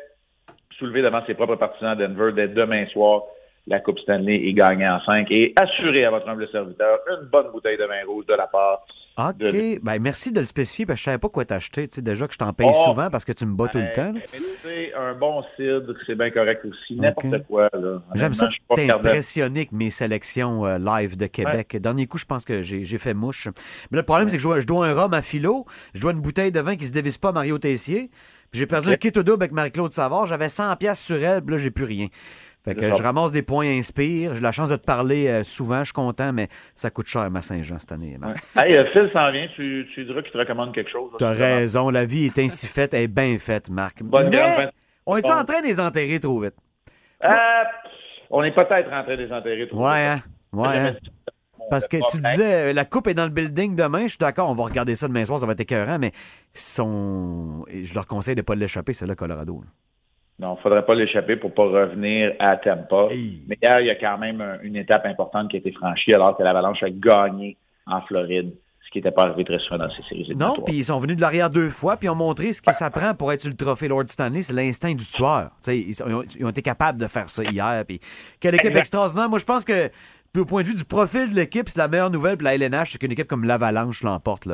soulever devant ses propres partisans à Denver dès demain soir la Coupe Stanley et gagner en 5 et assurer à votre humble serviteur une bonne bouteille de vin rouge de la part OK. de- Ben, merci de le spécifier parce que je savais pas quoi t'acheter. Tu sais, déjà que je t'en paye Oh. souvent parce que tu me bats tout le temps. là. Mais tu sais, un bon cidre, c'est bien correct aussi. N'importe quoi, là. J'aime ça t'es regardant. impressionné avec mes sélections euh, live de Québec. Dernier coup, je pense que j'ai fait mouche. Mais là, le problème, c'est que je dois, je dois un rhum à philo, je dois une bouteille de vin qui se dévisse pas à Mario Tessier. puis J'ai perdu Ok. un kit au double avec Marie-Claude Savard. J'avais 100 pièces sur elle, puis là, j'ai plus rien. Fait que je ramasse des points inspire. J'ai la chance de te parler euh, souvent. Je suis content, mais ça coûte cher, ma Saint-Jean, cette année. Marc. Hey, euh, Phil s'en vient, tu, tu diras qu'il te recommande quelque chose. T'as raison, la vie est ainsi faite, elle est bien faite, Marc. Bonne Mais on est Bon. en train de les enterrer trop vite? Euh, on est peut-être en train de les enterrer. trop Ouais, vite. hein? Ouais, hein? Parce que tu problème. disais, la coupe est dans le building demain. Je suis d'accord, on va regarder ça demain soir, ça va être écœurant, mais je leur conseille de ne pas l'échapper, c'est là, Colorado. là. Non, faudrait pas l'échapper pour pas revenir à Tampa. Mais hier, il y a quand même un- une étape importante qui a été franchie alors que l'Avalanche a gagné en Floride, ce qui n'était pas arrivé très souvent dans ces séries Non, puis ils sont venus de l'arrière deux fois, puis ont montré ce que ça prend pour être sur le trophée Lord Stanley, c'est l'instinct du tueur. Ils, ont, ils ont été capables de faire ça hier. Puis quelle équipe extraordinaire. Moi, je pense que puis au point de vue du profil de l'équipe, c'est la meilleure nouvelle pour la LNH, c'est qu'une équipe comme l'Avalanche l'emporte.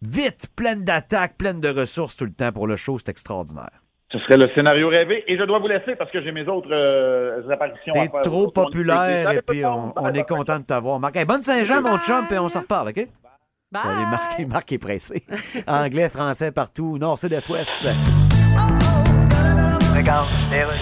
Vite, pleine d'attaques, pleine de ressources tout le temps pour le show, c'est extraordinaire. Ce serait le scénario rêvé. Et je dois vous laisser parce que j'ai mes autres euh, apparitions T'es trop populaire et puis on, on est content de t'avoir. Marc, Hey, bonne Saint-Jean, mon chum, puis on s'en reparle, OK? Salut, Marc, Marc est pressé. *laughs* Anglais, français, partout, nord, sud, est, ouest.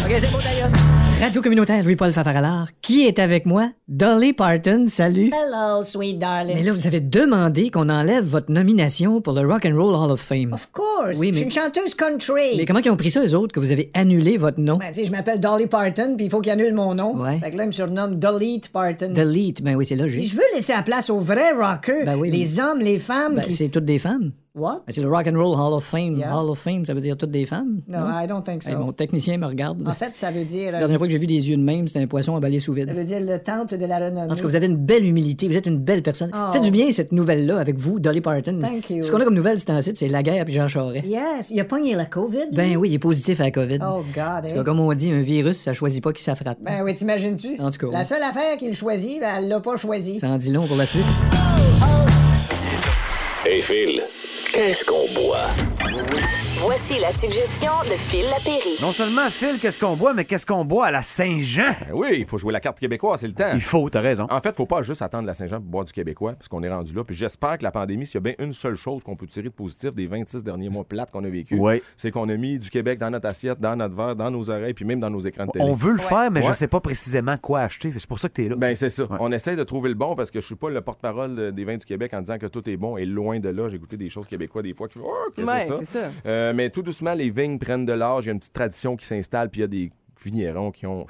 OK, c'est bon, d'ailleurs. Radio communautaire Louis-Paul Fafaralard. Qui est avec moi? Dolly Parton, salut. Hello, sweet darling. Mais là, vous avez demandé qu'on enlève votre nomination pour le Rock and Roll Hall of Fame. Of course. Oui, Je mais- suis une chanteuse country. Mais comment ils ont pris ça, eux autres, que vous avez annulé votre nom? Ben, tu sais, je m'appelle Dolly Parton, puis il faut qu'ils annulent mon nom. Ouais. Fait que là, ils me surnomment Delete Parton. Delete, ben oui, c'est Puis logique. je veux laisser la place aux vrais rockers. Ben oui, les hommes, les femmes Ben, qui... c'est toutes des femmes. What? Ben, c'est le Rock and Roll Hall of Fame. Yeah. Hall of Fame, ça veut dire toutes des femmes? No, I don't think so. Hey, mon technicien me regarde. En fait, ça veut dire... La dernière fois que j'ai vu des yeux de même, c'était un poisson emballé sous vide. Ça veut dire le temple de la renommée. En tout cas, vous avez une belle humilité, vous êtes une belle personne. Oh. Ça fait du bien, cette nouvelle-là, avec vous, Dolly Parton. Thank you. Ce qu'on a comme nouvelle, c'est site, c'est la guerre puis Jean Charest. Yes, il a pogné la COVID. Ben oui, il est positif à la COVID. Oh, God, Parce eh. que, comme on dit, un virus, ça choisit pas qui ça frappe. Ben oui, t'imagines-tu? En tout cas, La oui. seule affaire qu'il choisit, ben, elle l'a pas choisi. Ça en dit long pour la suite. Hey Phil, qu'est-ce qu'on boit? Voici la suggestion de Phil Lapéry. Non seulement, Phil, qu'est-ce qu'on boit, mais qu'est-ce qu'on boit à la Saint-Jean? Ben oui, il faut jouer la carte québécoise, c'est le temps. Il faut, t'as raison. En fait, faut pas juste attendre la Saint-Jean pour boire du québécois, parce qu'on est rendu là. Puis j'espère que la pandémie, s'il y a bien une seule chose qu'on peut tirer de positif des 26 derniers mois plates qu'on a vécu, Ouais. c'est qu'on a mis du Québec dans notre assiette, dans notre verre, dans nos oreilles, puis même dans nos écrans de télé. On veut le faire, mais je sais pas précisément quoi acheter. C'est pour ça que t'es là. Ben, c'est ça. On essaie de trouver le bon parce que je suis pas le porte-parole de- des vins du Québec en disant que tout est bon et loin de là. J'ai goûté des choses québécois des fois qui Oh, qu'est-ce que Ouais, c'est ça? c'est ça. Euh, mais tout doucement, les vignes prennent de l'âge. Il y a une petite tradition qui s'installe, puis il y a des vignerons qui ont.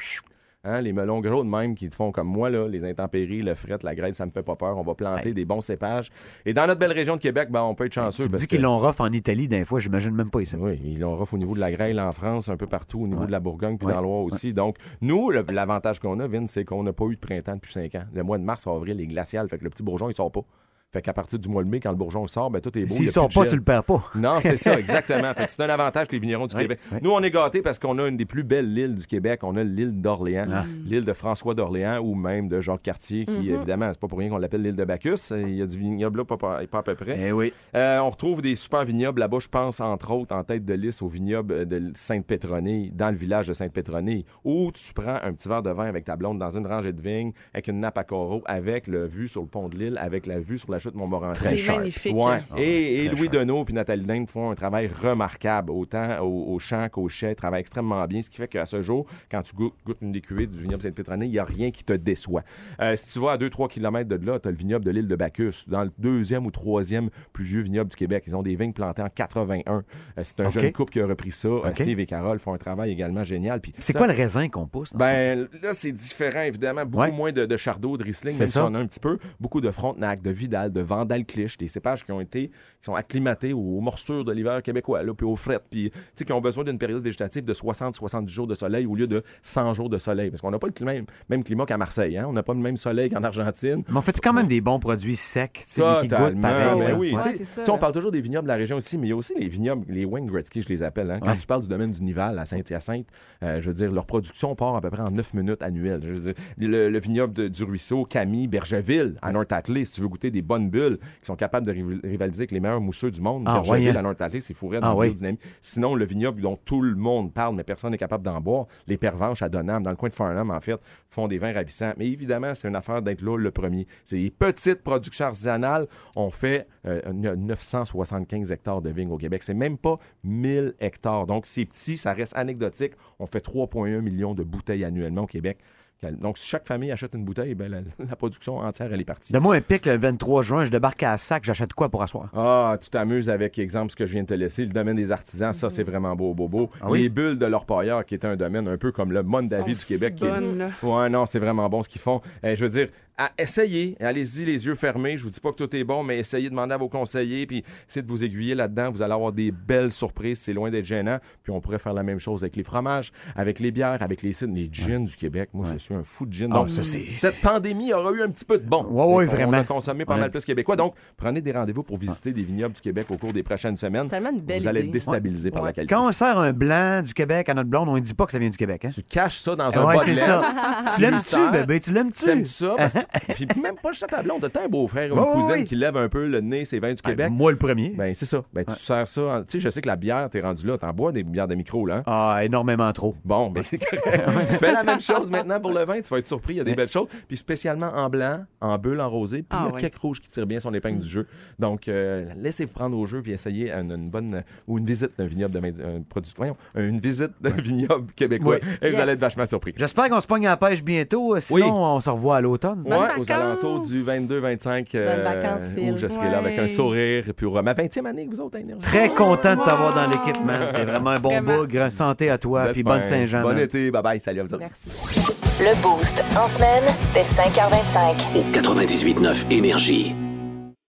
Hein, les melons gros de même qui font comme moi, là, les intempéries, le fret, la grêle, ça me fait pas peur. On va planter des bons cépages. Et dans notre belle région de Québec, ben, on peut être chanceux. tu parce dis que- qu'ils l'ont rough en Italie d'un fois, j'imagine même pas ici. oui, ils l'ont rough au niveau de la grêle en France, un peu partout, au niveau de la Bourgogne, puis Ouais. dans le Loire aussi. Donc, nous, l'avantage qu'on a, Vin, c'est qu'on n'a pas eu de printemps depuis 5 ans. Le mois de mars, avril, est glacial, fait que le petit bourgeon, il sort pas. Fait qu'à partir du mois de mai, quand le bourgeon sort, ben, tout est beau. S'il sort pas, gel. tu le perds pas. Non, c'est ça, *laughs* exactement. Fait que c'est un avantage que les vignerons du Québec. Nous, on est gâtés parce qu'on a une des plus belles îles du Québec. On a l'île d'Orléans, Ah. l'île de François d'Orléans ou même de Jacques Cartier, qui, Mhm. évidemment, c'est pas pour rien qu'on l'appelle l'île de Bacchus. Il y a du vignoble là, pas, pas- pas à peu près. Eh oui. Euh, on retrouve des super vignobles là-bas. Je pense, entre autres, en tête de liste au vignoble de Sainte-Pétronille, dans le village de Sainte-Pétronille, où tu prends un petit verre de vin avec ta blonde dans une rangée de vignes, avec une nappe à coraux, avec le vue sur le pont de l'île, avec la vue sur la chute Montmorency. Très C'est sharp. magnifique. Ouais. Ah, et et très Louis. Deneau puis Nathalie Dinde font un travail remarquable, autant au, au champ qu'au chai, ils travaillent extrêmement bien, ce qui fait qu'à ce jour, quand tu goûtes, goûtes une des cuvées du vignoble Sainte-Pétronille, il n'y a rien qui te déçoit. Euh, si tu vas à 2-3 km de là, tu as le vignoble de l'île de Bacchus, dans le deuxième ou troisième plus vieux vignoble du Québec. Ils ont des vignes plantées en 81. Euh, c'est un jeune couple qui a repris ça. Euh. Steve et Carole font un travail également génial. Puis C'est ça- quoi le raisin qu'on pousse? ce ben là, c'est différent, évidemment. Beaucoup Ouais. moins de, de Chardot, de Riesling, C'est même si ça. on a un petit peu. Beaucoup de Frontenac, de Vidal, de Vandal Clich, des cépages qui ont été, qui sont acclimatés aux, morsures de l'hiver québécois, là, puis aux frettes, puis tu sais, qui ont besoin d'une période végétative de 60-70 jours de soleil au lieu de 100 jours de soleil. Parce qu'on n'a pas le climat, même climat qu'à Marseille, hein. On n'a pas le même soleil qu'en Argentine. Mais on fait quand même des bons produits secs, tu sais, mais qui goûtent pareil. Ben là. oui, Ouais. tu sais, tu sais, on parle toujours des vignobles de la région aussi, mais il y a aussi les vignobles, les Wayne Gretzky, je les appelle. hein. Quand Ouais. tu parles du domaine du Nival à Saint-Hyacinthe, euh, je veux dire, leur production part à peu près en 9 minutes annuelles. Je veux dire, le, le vignoble de- du Ruisseau, Camille, Bergeville, à North Atlee, si tu veux goûter des bonnes bonnes bulles qui sont capables de rival- rivaliser avec les meilleurs mousseux du monde. Ah, ouais, hein? à North-Atlee, c'est fourré Ah, dans la ouais. biodynamie. Sinon, le vignoble dont tout le monde parle, mais personne n'est capable d'en boire, les pervenches à Donham, dans le coin de Farnham, en fait, font des vins ravissants. Mais évidemment, c'est une affaire d'être là le premier. C'est des petites productions artisanales. On fait euh, 975 hectares de vignes au Québec. C'est même pas 1000 hectares. Donc, c'est petit, ça reste anecdotique. On fait 3,1 millions de bouteilles annuellement au Québec. Donc, si chaque famille achète une bouteille, ben, la, *laughs* la production entière, elle est partie. Donne-moi un pic le 23 juin, je débarque à sac, j'achète quoi pour asseoir? Ah, tu t'amuses avec, exemple, ce que je viens de te laisser, le domaine des artisans, ça, c'est vraiment beau, beau, beau. Ah oui? Les bulles de l'orpailleur, qui est un domaine un peu comme le Monde David du si Québec. qui est- bonnes, là. Ouais, non, c'est vraiment bon ce qu'ils font. Euh, je veux dire, à- essayez, allez-y les yeux fermés. Je vous dis pas que tout est bon, mais essayez de demander à vos conseillers, puis essayez de vous aiguiller là-dedans. Vous allez avoir des belles surprises. C'est loin d'être gênant. Puis on pourrait faire la même chose avec les fromages, avec les bières, avec les cidres, les gins du Québec. Moi, je suis un fou de gin. Ah, Donc, ça, cette pandémie aura eu un petit peu de bon. Qu'on vraiment. a consommé pas mal plus québécois. Donc, prenez des rendez-vous pour visiter des vignobles du Québec au cours des prochaines semaines. Tellement une belle Vous allez idée. être déstabilisé par la qualité. Quand on sert un blanc du Québec à notre blonde, on ne dit pas que ça vient du Québec. Hein? Tu caches ça dans un Ouais, c'est ça. tu l'aimes-tu, bébé? Tu l'aimes-tu? T'aimes ça? Parce- *laughs* Puis même pas juste à ta blonde. T'as un beau-frère ou une cousine qui lève un peu le nez, ses vins du Québec. moi, le premier. Ben, c'est ça. Ben, tu sers ça. en- Tu sais, je sais que la bière, t'es rendu là. T'en bois des bières de micro, là. hein? Ah, énormément trop. Bon, ben, c'est correct. *laughs* Fais la même chose maintenant pour le vin. Tu vas être surpris. Il y a des belles choses. Puis spécialement en blanc, en bulle, en rosé. Puis Ah, il y a quelques rouges qui tirent bien son épingle du jeu. Donc, euh, laissez-vous prendre au jeu puis essayez une, une bonne ou une visite d'un vignoble de main, un produit, voyons, une visite d'un vignoble québécois. Oui. Et vous Yes. allez être vachement surpris. J'espère qu'on se pogne à la pêche bientôt. euh, Sinon, Oui. on se revoit à l'automne. Ouais, aux alentours du 22-25 euh, où je serai là avec un sourire pour euh, ma 20e année, vous autres, Énergie. Très content de t'avoir dans l'équipe, man. T'es vraiment un bon bougre. Santé à toi, puis bonne Saint-Jean. Bon été, bye bye, salut à vous autres. Merci. Le Boost. En semaine, dès 5h25. Au 98.9 Énergie.